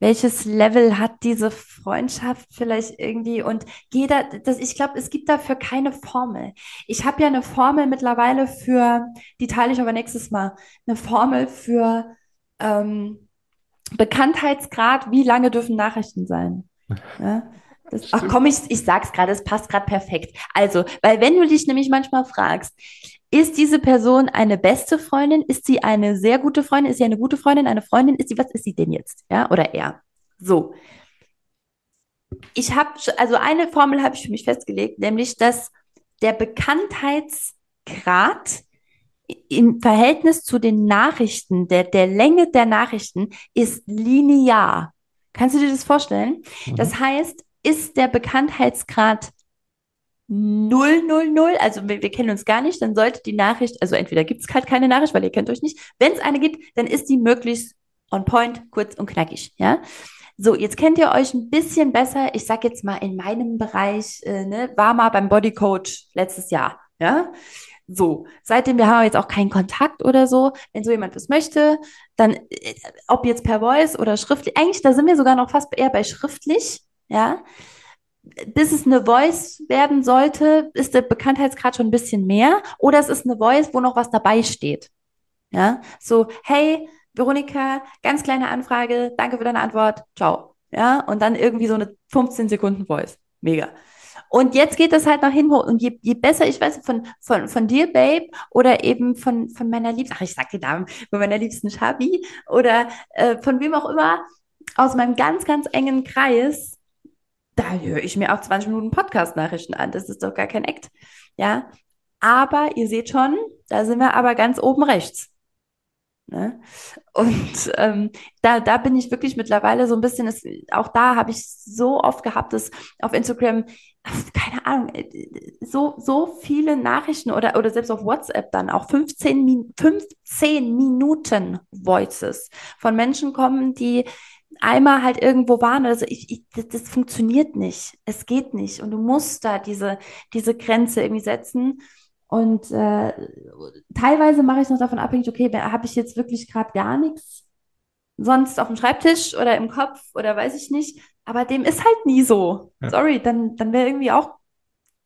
welches Level hat diese Freundschaft vielleicht irgendwie und jeder, das, ich glaube, es gibt dafür keine Formel. Ich habe ja eine Formel mittlerweile für, die teile ich aber nächstes Mal, eine Formel für ähm, Bekanntheitsgrad, wie lange dürfen Nachrichten sein. Ja? Das, ach komm, ich, ich sag's gerade, es passt gerade perfekt. Also, weil wenn du dich nämlich manchmal fragst, ist diese Person eine beste Freundin? Ist sie eine sehr gute Freundin? Ist sie eine gute Freundin? Eine Freundin? Ist sie, was ist sie denn jetzt? Ja, oder er? So. Ich habe, also eine Formel habe ich für mich festgelegt, nämlich, dass der Bekanntheitsgrad im Verhältnis zu den Nachrichten, der, der Länge der Nachrichten ist linear. Kannst du dir das vorstellen? Mhm. Das heißt, ist der Bekanntheitsgrad 000, also wir, wir, kennen uns gar nicht, dann sollte die Nachricht, also entweder gibt es halt keine Nachricht, weil ihr kennt euch nicht. Wenn es eine gibt, dann ist die möglichst on point, kurz und knackig, ja. So, jetzt kennt ihr euch ein bisschen besser. Ich sag jetzt mal in meinem Bereich, äh, ne, war mal beim Bodycoach letztes Jahr, ja. So, seitdem wir haben jetzt auch keinen Kontakt oder so. Wenn so jemand das möchte, dann, äh, ob jetzt per Voice oder schriftlich, eigentlich, da sind wir sogar noch fast eher bei schriftlich, ja bis es eine Voice werden sollte, ist der Bekanntheitsgrad schon ein bisschen mehr. Oder es ist eine Voice, wo noch was dabei steht. Ja, so, hey, Veronika, ganz kleine Anfrage, danke für deine Antwort, ciao. Ja, und dann irgendwie so eine 15 Sekunden Voice. Mega. Und jetzt geht das halt nach hinten hoch. Und je, je besser, ich weiß, von, von, von dir, Babe, oder eben von, von meiner Liebsten, ach, ich sag die Namen, von meiner liebsten Shabi, oder äh, von wem auch immer, aus meinem ganz, ganz engen Kreis, da höre ich mir auch 20 Minuten Podcast-Nachrichten an. Das ist doch gar kein Act. Ja. Aber ihr seht schon, da sind wir aber ganz oben rechts. Ne? Und ähm, da, da bin ich wirklich mittlerweile so ein bisschen, das, auch da habe ich so oft gehabt, dass auf Instagram, keine Ahnung, äh, so, so viele Nachrichten oder, oder selbst auf WhatsApp dann auch 15, 15 Minuten Voices von Menschen kommen, die einmal halt irgendwo waren. Also ich, ich das, das, funktioniert nicht. Es geht nicht. Und du musst da diese, diese Grenze irgendwie setzen. Und äh, teilweise mache ich es noch davon abhängig, okay, habe ich jetzt wirklich gerade gar nichts sonst auf dem Schreibtisch oder im Kopf oder weiß ich nicht. Aber dem ist halt nie so. Ja. Sorry, dann, dann wäre irgendwie auch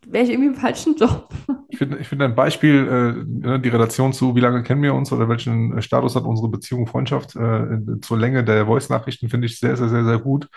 wäre ich irgendwie im falschen Job. Ich finde ich find ein Beispiel, äh, ne, die Relation zu, wie lange kennen wir uns oder welchen Status hat unsere Beziehung, Freundschaft äh, zur Länge der Voice-Nachrichten, finde ich sehr, sehr, sehr, sehr gut.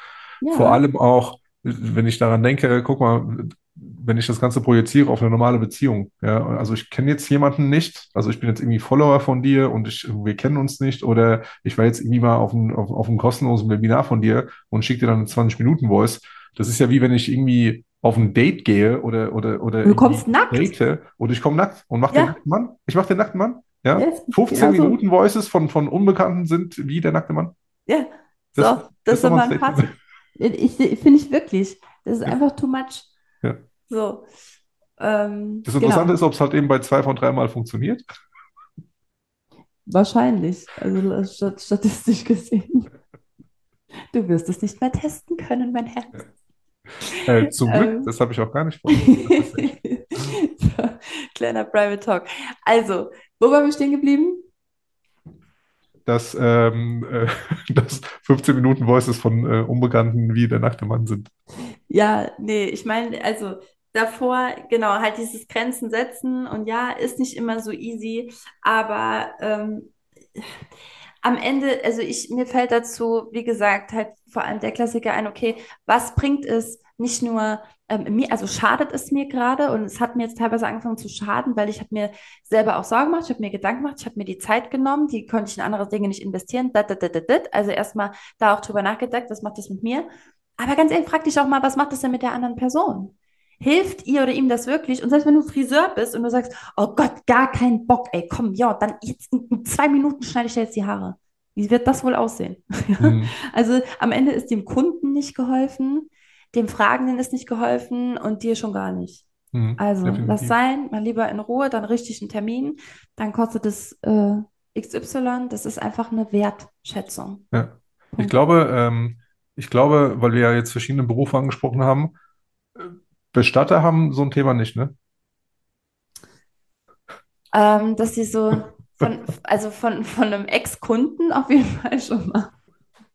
Ja. Vor allem auch, wenn ich daran denke, guck mal, wenn ich das Ganze projiziere auf eine normale Beziehung. Ja, also ich kenne jetzt jemanden nicht, also ich bin jetzt irgendwie Follower von dir und ich, wir kennen uns nicht oder ich war jetzt irgendwie mal auf, ein, auf, auf einem kostenlosen Webinar von dir und schicke dir dann eine 20-Minuten-Voice. Das ist ja wie wenn ich irgendwie auf ein Date gehe oder oder oder du kommst nackt date, und ich komme nackt und mache ja. den nackten Mann. Ich mache den nackten Mann. Ja, yes. 15 ja, Minuten Voices von von Unbekannten sind wie der nackte Mann. Ja, das, so, das, das ist doch mal ein Fazit. Ich, finde ich wirklich. Das ist ja. einfach too much. Ja. So. Ähm, das Interessante genau. ist, ob es halt eben bei zwei von drei Mal funktioniert. Wahrscheinlich, also statistisch gesehen. Du wirst es nicht mehr testen können, mein Herz. Äh, zum Glück, ähm, das habe ich auch gar nicht vor. so, kleiner Private Talk. Also, wo waren wir stehen geblieben? Dass, ähm, äh, dass 15 Minuten Voices von äh, Unbekannten wie der nackte Mann sind. Ja, nee, ich meine, also davor, genau, halt dieses Grenzen setzen und ja, ist nicht immer so easy, aber ähm, am Ende, also ich, mir fällt dazu, wie gesagt, halt vor allem der Klassiker ein, okay, was bringt es nicht nur ähm, mir, also schadet es mir gerade und es hat mir jetzt teilweise angefangen zu schaden, weil ich habe mir selber auch Sorgen gemacht, ich habe mir Gedanken gemacht, ich habe mir die Zeit genommen, die konnte ich in andere Dinge nicht investieren, dat, dat, dat, dat. also erstmal da auch drüber nachgedacht, was macht das mit mir? Aber ganz ehrlich, frag dich auch mal, was macht das denn mit der anderen Person? Hilft ihr oder ihm das wirklich? Und selbst wenn du Friseur bist und du sagst, oh Gott, gar keinen Bock, ey, komm, ja, dann jetzt in zwei Minuten schneide ich dir jetzt die Haare. Wie wird das wohl aussehen? Mhm. Also am Ende ist dem Kunden nicht geholfen, dem Fragenden ist nicht geholfen und dir schon gar nicht. Mhm, also definitiv. lass sein, mal lieber in Ruhe, dann richtig einen Termin, dann kostet es äh, XY, das ist einfach eine Wertschätzung. Ja. Ich glaube, ähm, ich glaube, weil wir ja jetzt verschiedene Berufe angesprochen haben, Bestatter haben so ein Thema nicht, ne? Ähm, dass sie so von, also von, von einem Ex-Kunden auf jeden Fall schon mal.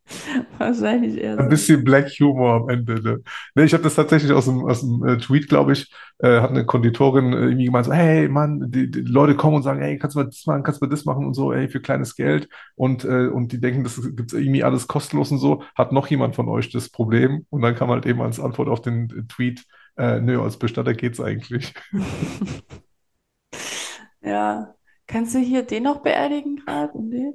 Wahrscheinlich eher so. Ein bisschen Black Humor am Ende. Ne? Ne, ich habe das tatsächlich aus dem, aus dem äh, Tweet, glaube ich, äh, hat eine Konditorin äh, irgendwie gemeint, so, hey Mann, die, die, Leute kommen und sagen, hey, kannst du mal das machen, kannst du mal das machen und so, ey, für kleines Geld und, äh, und die denken, das gibt irgendwie alles kostenlos und so. Hat noch jemand von euch das Problem? Und dann kam halt eben als Antwort auf den Tweet, äh, nö, als Bestatter geht's eigentlich. Ja. Kannst du hier den noch beerdigen gerade? Nee.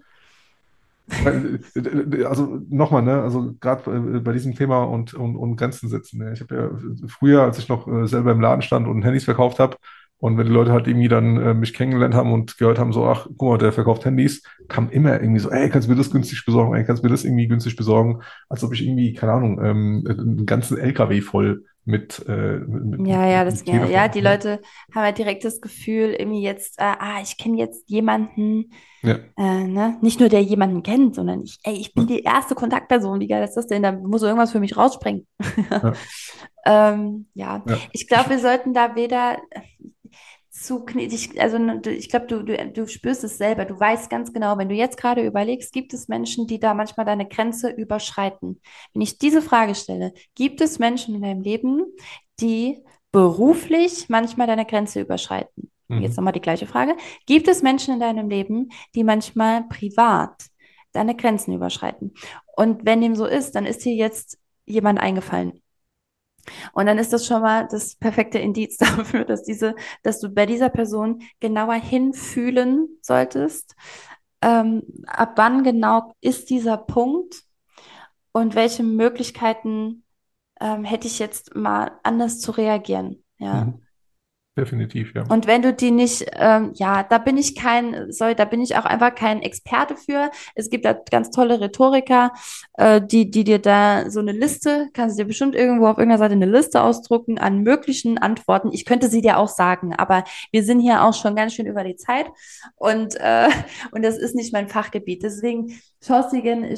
Also nochmal, ne, also gerade bei diesem Thema und, und, und Grenzen setzen. Ne? Ich habe ja früher, als ich noch äh, selber im Laden stand und Handys verkauft habe, und wenn die Leute halt irgendwie dann äh, mich kennengelernt haben und gehört haben, so, ach, guck mal, der verkauft Handys, kam immer irgendwie so, ey, kannst du mir das günstig besorgen, ey, kannst du mir das irgendwie günstig besorgen, als ob ich irgendwie, keine Ahnung, ähm, einen ganzen LKW voll mit, äh, mit Ja, ja, das ja, ja, die Leute haben halt direkt das Gefühl, irgendwie jetzt, äh, ah, ich kenne jetzt jemanden, ja. äh, ne? Nicht nur der jemanden kennt, sondern ich, ey, ich bin die erste Kontaktperson, wie geil ist das denn? Da muss irgendwas für mich rausspringen. Ja. ähm, ja. Ja. ich glaube, wir sollten da weder zu knettig, also ne, ich glaube, du, du, du spürst es selber, du weißt ganz genau, wenn du jetzt gerade überlegst, gibt es Menschen, die da manchmal deine Grenze überschreiten? Wenn ich diese Frage stelle, gibt es Menschen in deinem Leben, die beruflich manchmal deine Grenze überschreiten? Und jetzt Mhm. nochmal die gleiche Frage. Gibt es Menschen in deinem Leben, die manchmal privat deine Grenzen überschreiten? Und wenn dem so ist, dann ist dir jetzt jemand eingefallen. Und dann ist das schon mal das perfekte Indiz dafür, dass diese, dass du bei dieser Person genauer hinfühlen solltest. Ähm, ab wann genau ist dieser Punkt und welche Möglichkeiten ähm, hätte ich jetzt mal anders zu reagieren? Ja. Mhm. Definitiv, ja. Und wenn du die nicht, ähm, ja, da bin ich kein, sorry, da bin ich auch einfach kein Experte für. Es gibt da ganz tolle Rhetoriker, äh, die, die dir da so eine Liste, kannst du dir bestimmt irgendwo auf irgendeiner Seite eine Liste ausdrucken an möglichen Antworten. Ich könnte sie dir auch sagen, aber wir sind hier auch schon ganz schön über die Zeit und, äh, und das ist nicht mein Fachgebiet. Deswegen schaust du gerne,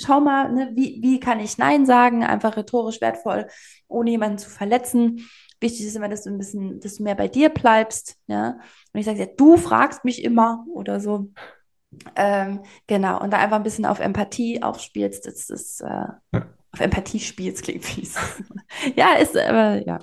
schau mal, ne, wie, wie kann ich Nein sagen, einfach rhetorisch wertvoll, ohne jemanden zu verletzen. Wichtig ist immer, dass du ein bisschen, dass du mehr bei dir bleibst, ja. Und ich sage ja, du fragst mich immer oder so. Ähm, genau, und da einfach ein bisschen auf Empathie aufspielst, das ist, äh, Ja. auf Empathie spielst, klingt fies. ja, ist, aber ja. Ja.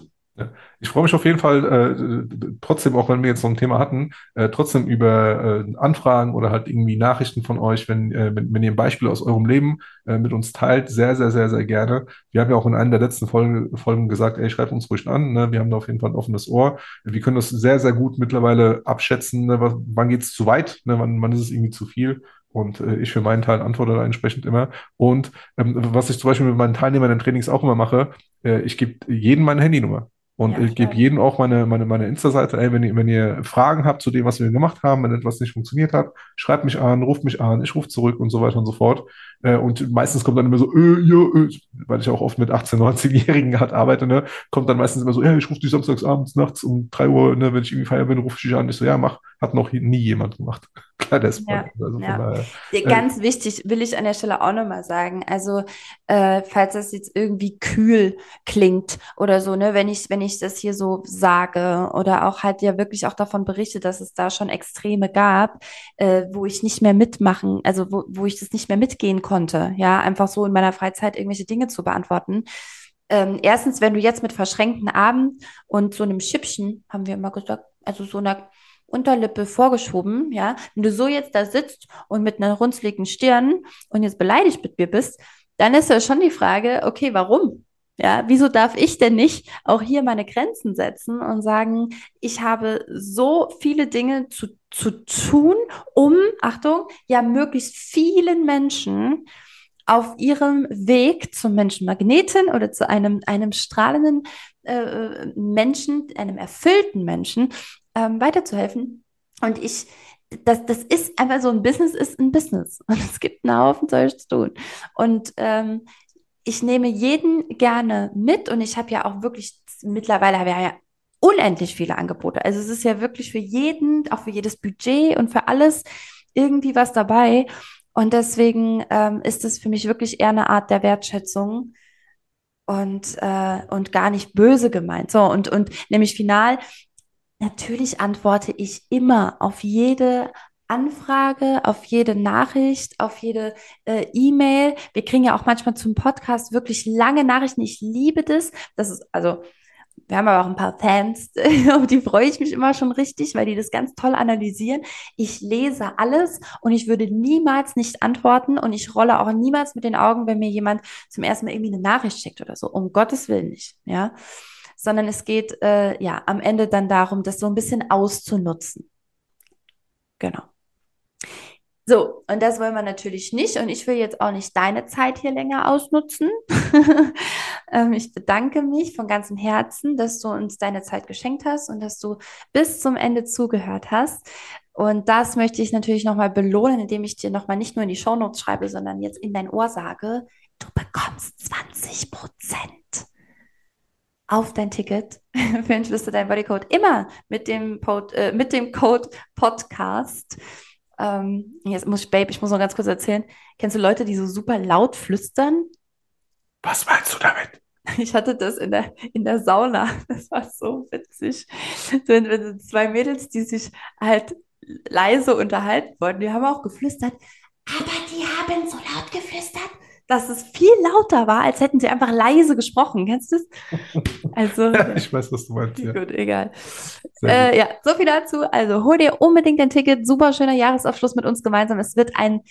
Ich freue mich auf jeden Fall, äh, trotzdem, auch wenn wir jetzt so ein Thema hatten, äh, trotzdem über äh, Anfragen oder halt irgendwie Nachrichten von euch, wenn, äh, wenn, wenn ihr ein Beispiel aus eurem Leben äh, mit uns teilt, sehr, sehr, sehr, sehr gerne. Wir haben ja auch in einer der letzten Folgen, Folgen gesagt, ey, schreibt uns ruhig an, ne? Wir haben da auf jeden Fall ein offenes Ohr. Wir können das sehr, sehr gut mittlerweile abschätzen, ne? Was, wann geht es zu weit, ne? Wann, wann ist es irgendwie zu viel? Und äh, ich für meinen Teil antworte da entsprechend immer. Und ähm, was ich zum Beispiel mit meinen Teilnehmern in Trainings auch immer mache, äh, ich gebe jedem meine Handynummer. Und Ja, ich gebe jedem auch meine, meine, meine Insta-Seite, ey, wenn ihr, wenn ihr Fragen habt zu dem, was wir gemacht haben, wenn etwas nicht funktioniert hat, schreibt mich an, ruft mich an, ich rufe zurück und so weiter und so fort. Äh, und meistens kommt dann immer so, äh, ja, äh, weil ich auch oft mit 18-, 19-Jährigen halt arbeite, ne, kommt dann meistens immer so, ja, ich rufe dich samstags abends, nachts um 3 Uhr, ne, wenn ich irgendwie feiern bin, rufe ich dich an. Ich so, ja, mach, hat noch nie jemand gemacht. Kleiner Spoiler. Ja, Also ja. Ja, äh, Ganz wichtig, will ich an der Stelle auch nochmal sagen. Also, äh, falls das jetzt irgendwie kühl klingt oder so, ne, wenn ich, wenn ich das hier so sage oder auch halt ja wirklich auch davon berichte, dass es da schon Extreme gab, äh, wo ich nicht mehr mitmachen, also wo, wo ich das nicht mehr mitgehen konnte, ja, einfach so in meiner Freizeit irgendwelche Dinge zu beantworten. Ähm, erstens, wenn du jetzt mit verschränkten Armen und so einem Schippchen, haben wir immer gesagt, also so einer Unterlippe vorgeschoben, ja, wenn du so jetzt da sitzt und mit einer runzligen Stirn und jetzt beleidigt mit mir bist, dann ist ja schon die Frage, okay, warum? Ja, wieso darf ich denn nicht auch hier meine Grenzen setzen und sagen, ich habe so viele Dinge zu, zu tun, um, Achtung, ja, möglichst vielen Menschen auf ihrem Weg zum Menschenmagneten oder zu einem, einem strahlenden äh, Menschen, einem erfüllten Menschen ähm, weiterzuhelfen. Und ich, das, das ist einfach so ein Business ist ein Business. Und es gibt einen Haufen Zeug zu tun. Und ähm, ich nehme jeden gerne mit und ich habe ja auch wirklich, mittlerweile habe ja unendlich viele Angebote. Also es ist ja wirklich für jeden, auch für jedes Budget und für alles irgendwie was dabei. Und deswegen ähm, ist es für mich wirklich eher eine Art der Wertschätzung und, äh, und gar nicht böse gemeint. So, und, und nämlich final, natürlich antworte ich immer auf jede Anfrage, auf jede Nachricht, auf jede äh, E-Mail. Wir kriegen ja auch manchmal zum Podcast wirklich lange Nachrichten. Ich liebe das. Das ist also wir haben aber auch ein paar Fans, auf die freue ich mich immer schon richtig, weil die das ganz toll analysieren. Ich lese alles und ich würde niemals nicht antworten und ich rolle auch niemals mit den Augen, wenn mir jemand zum ersten Mal irgendwie eine Nachricht schickt oder so. Um Gottes Willen nicht, ja. Sondern es geht äh, ja am Ende dann darum, das so ein bisschen auszunutzen. Genau. So, und das wollen wir natürlich nicht. Und ich will jetzt auch nicht deine Zeit hier länger ausnutzen. ähm, ich bedanke mich von ganzem Herzen, dass du uns deine Zeit geschenkt hast und dass du bis zum Ende zugehört hast. Und das möchte ich natürlich nochmal belohnen, indem ich dir nochmal nicht nur in die Shownotes schreibe, sondern jetzt in dein Ohr sage, du bekommst 20 Prozent auf dein Ticket für Entschlüsse dein Bodycode immer mit dem, Pod, äh, mit dem Code Podcast. Ähm, jetzt muss ich, Babe, ich muss noch ganz kurz erzählen. Kennst du Leute, die so super laut flüstern? Was meinst du damit? Ich hatte das in der, in der Sauna. Das war so witzig. So, zwei Mädels, die sich halt leise unterhalten wollten, die haben auch geflüstert. Aber die haben so laut geflüstert, dass es viel lauter war, als hätten sie einfach leise gesprochen. Kennst du das? Also, ja, ich weiß, was du meinst. Ja. Gut, egal. Äh, ja, so viel dazu. Also hol dir unbedingt ein Ticket. Super schöner Jahresabschluss mit uns gemeinsam. Es wird ein,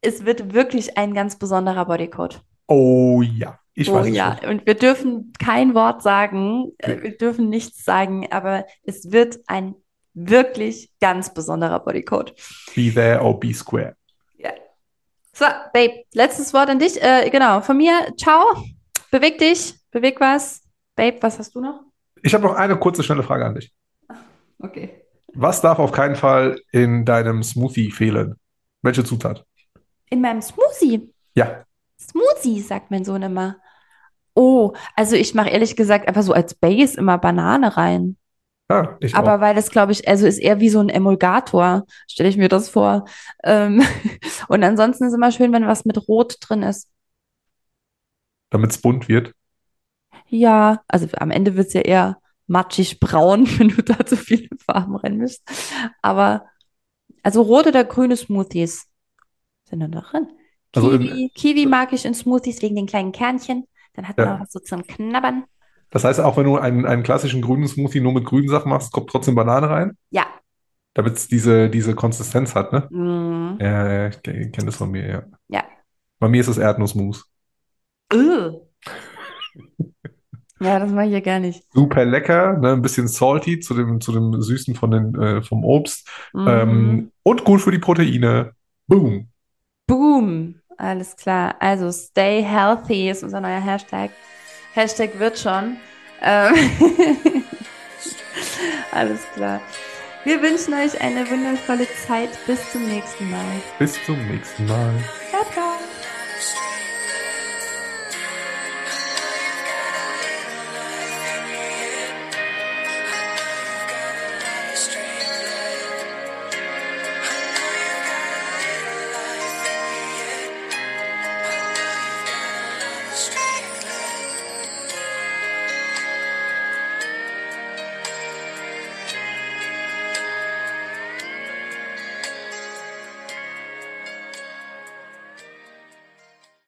es wird wirklich ein ganz besonderer Bodycode. Oh ja. Ich oh weiß ja, schon. und wir dürfen kein Wort sagen, äh, okay. wir dürfen nichts sagen, aber es wird ein wirklich ganz besonderer Bodycode. Be there or be square. So, Babe, letztes Wort an dich. Äh, genau, von mir, ciao. Beweg dich, beweg was. Babe, was hast du noch? Ich habe noch eine kurze, schnelle Frage an dich. Okay. Was darf auf keinen Fall in deinem Smoothie fehlen? Welche Zutat? In meinem Smoothie? Ja. Smoothie, sagt mein Sohn immer. Oh, also ich mache ehrlich gesagt einfach so als Base immer Banane rein. Ja, ich Aber auch. weil das, glaube ich, also ist eher wie so ein Emulgator, stelle ich mir das vor. Ähm, und ansonsten ist es immer schön, wenn was mit Rot drin ist. Damit es bunt wird. Ja, also am Ende wird es ja eher matschig braun, wenn du da zu viele Farben reinmischst. Aber also rot oder grüne Smoothies sind dann da drin. Also Kiwi, in, Kiwi mag ich in Smoothies wegen den kleinen Kernchen. Dann hat man ja. auch was so zum Knabbern. Das heißt, auch wenn du einen, einen klassischen grünen Smoothie nur mit grünen Sachen machst, kommt trotzdem Banane rein? Ja. Damit es diese, diese Konsistenz hat, ne? Mm. Ja, ich kenne das von mir, ja. Ja. Bei mir ist es Erdnussmus. Ugh. ja, das mache ich ja gar nicht. Super lecker, ne? ein bisschen salty zu dem, zu dem Süßen von den, äh, vom Obst. Mhm. Ähm, und gut für die Proteine. Boom. Boom. Alles klar. Also stay healthy ist unser neuer Hashtag. Hashtag wird schon. Ähm Alles klar. Wir wünschen euch eine wundervolle Zeit. Bis zum nächsten Mal. Bis zum nächsten Mal. Ciao, ciao.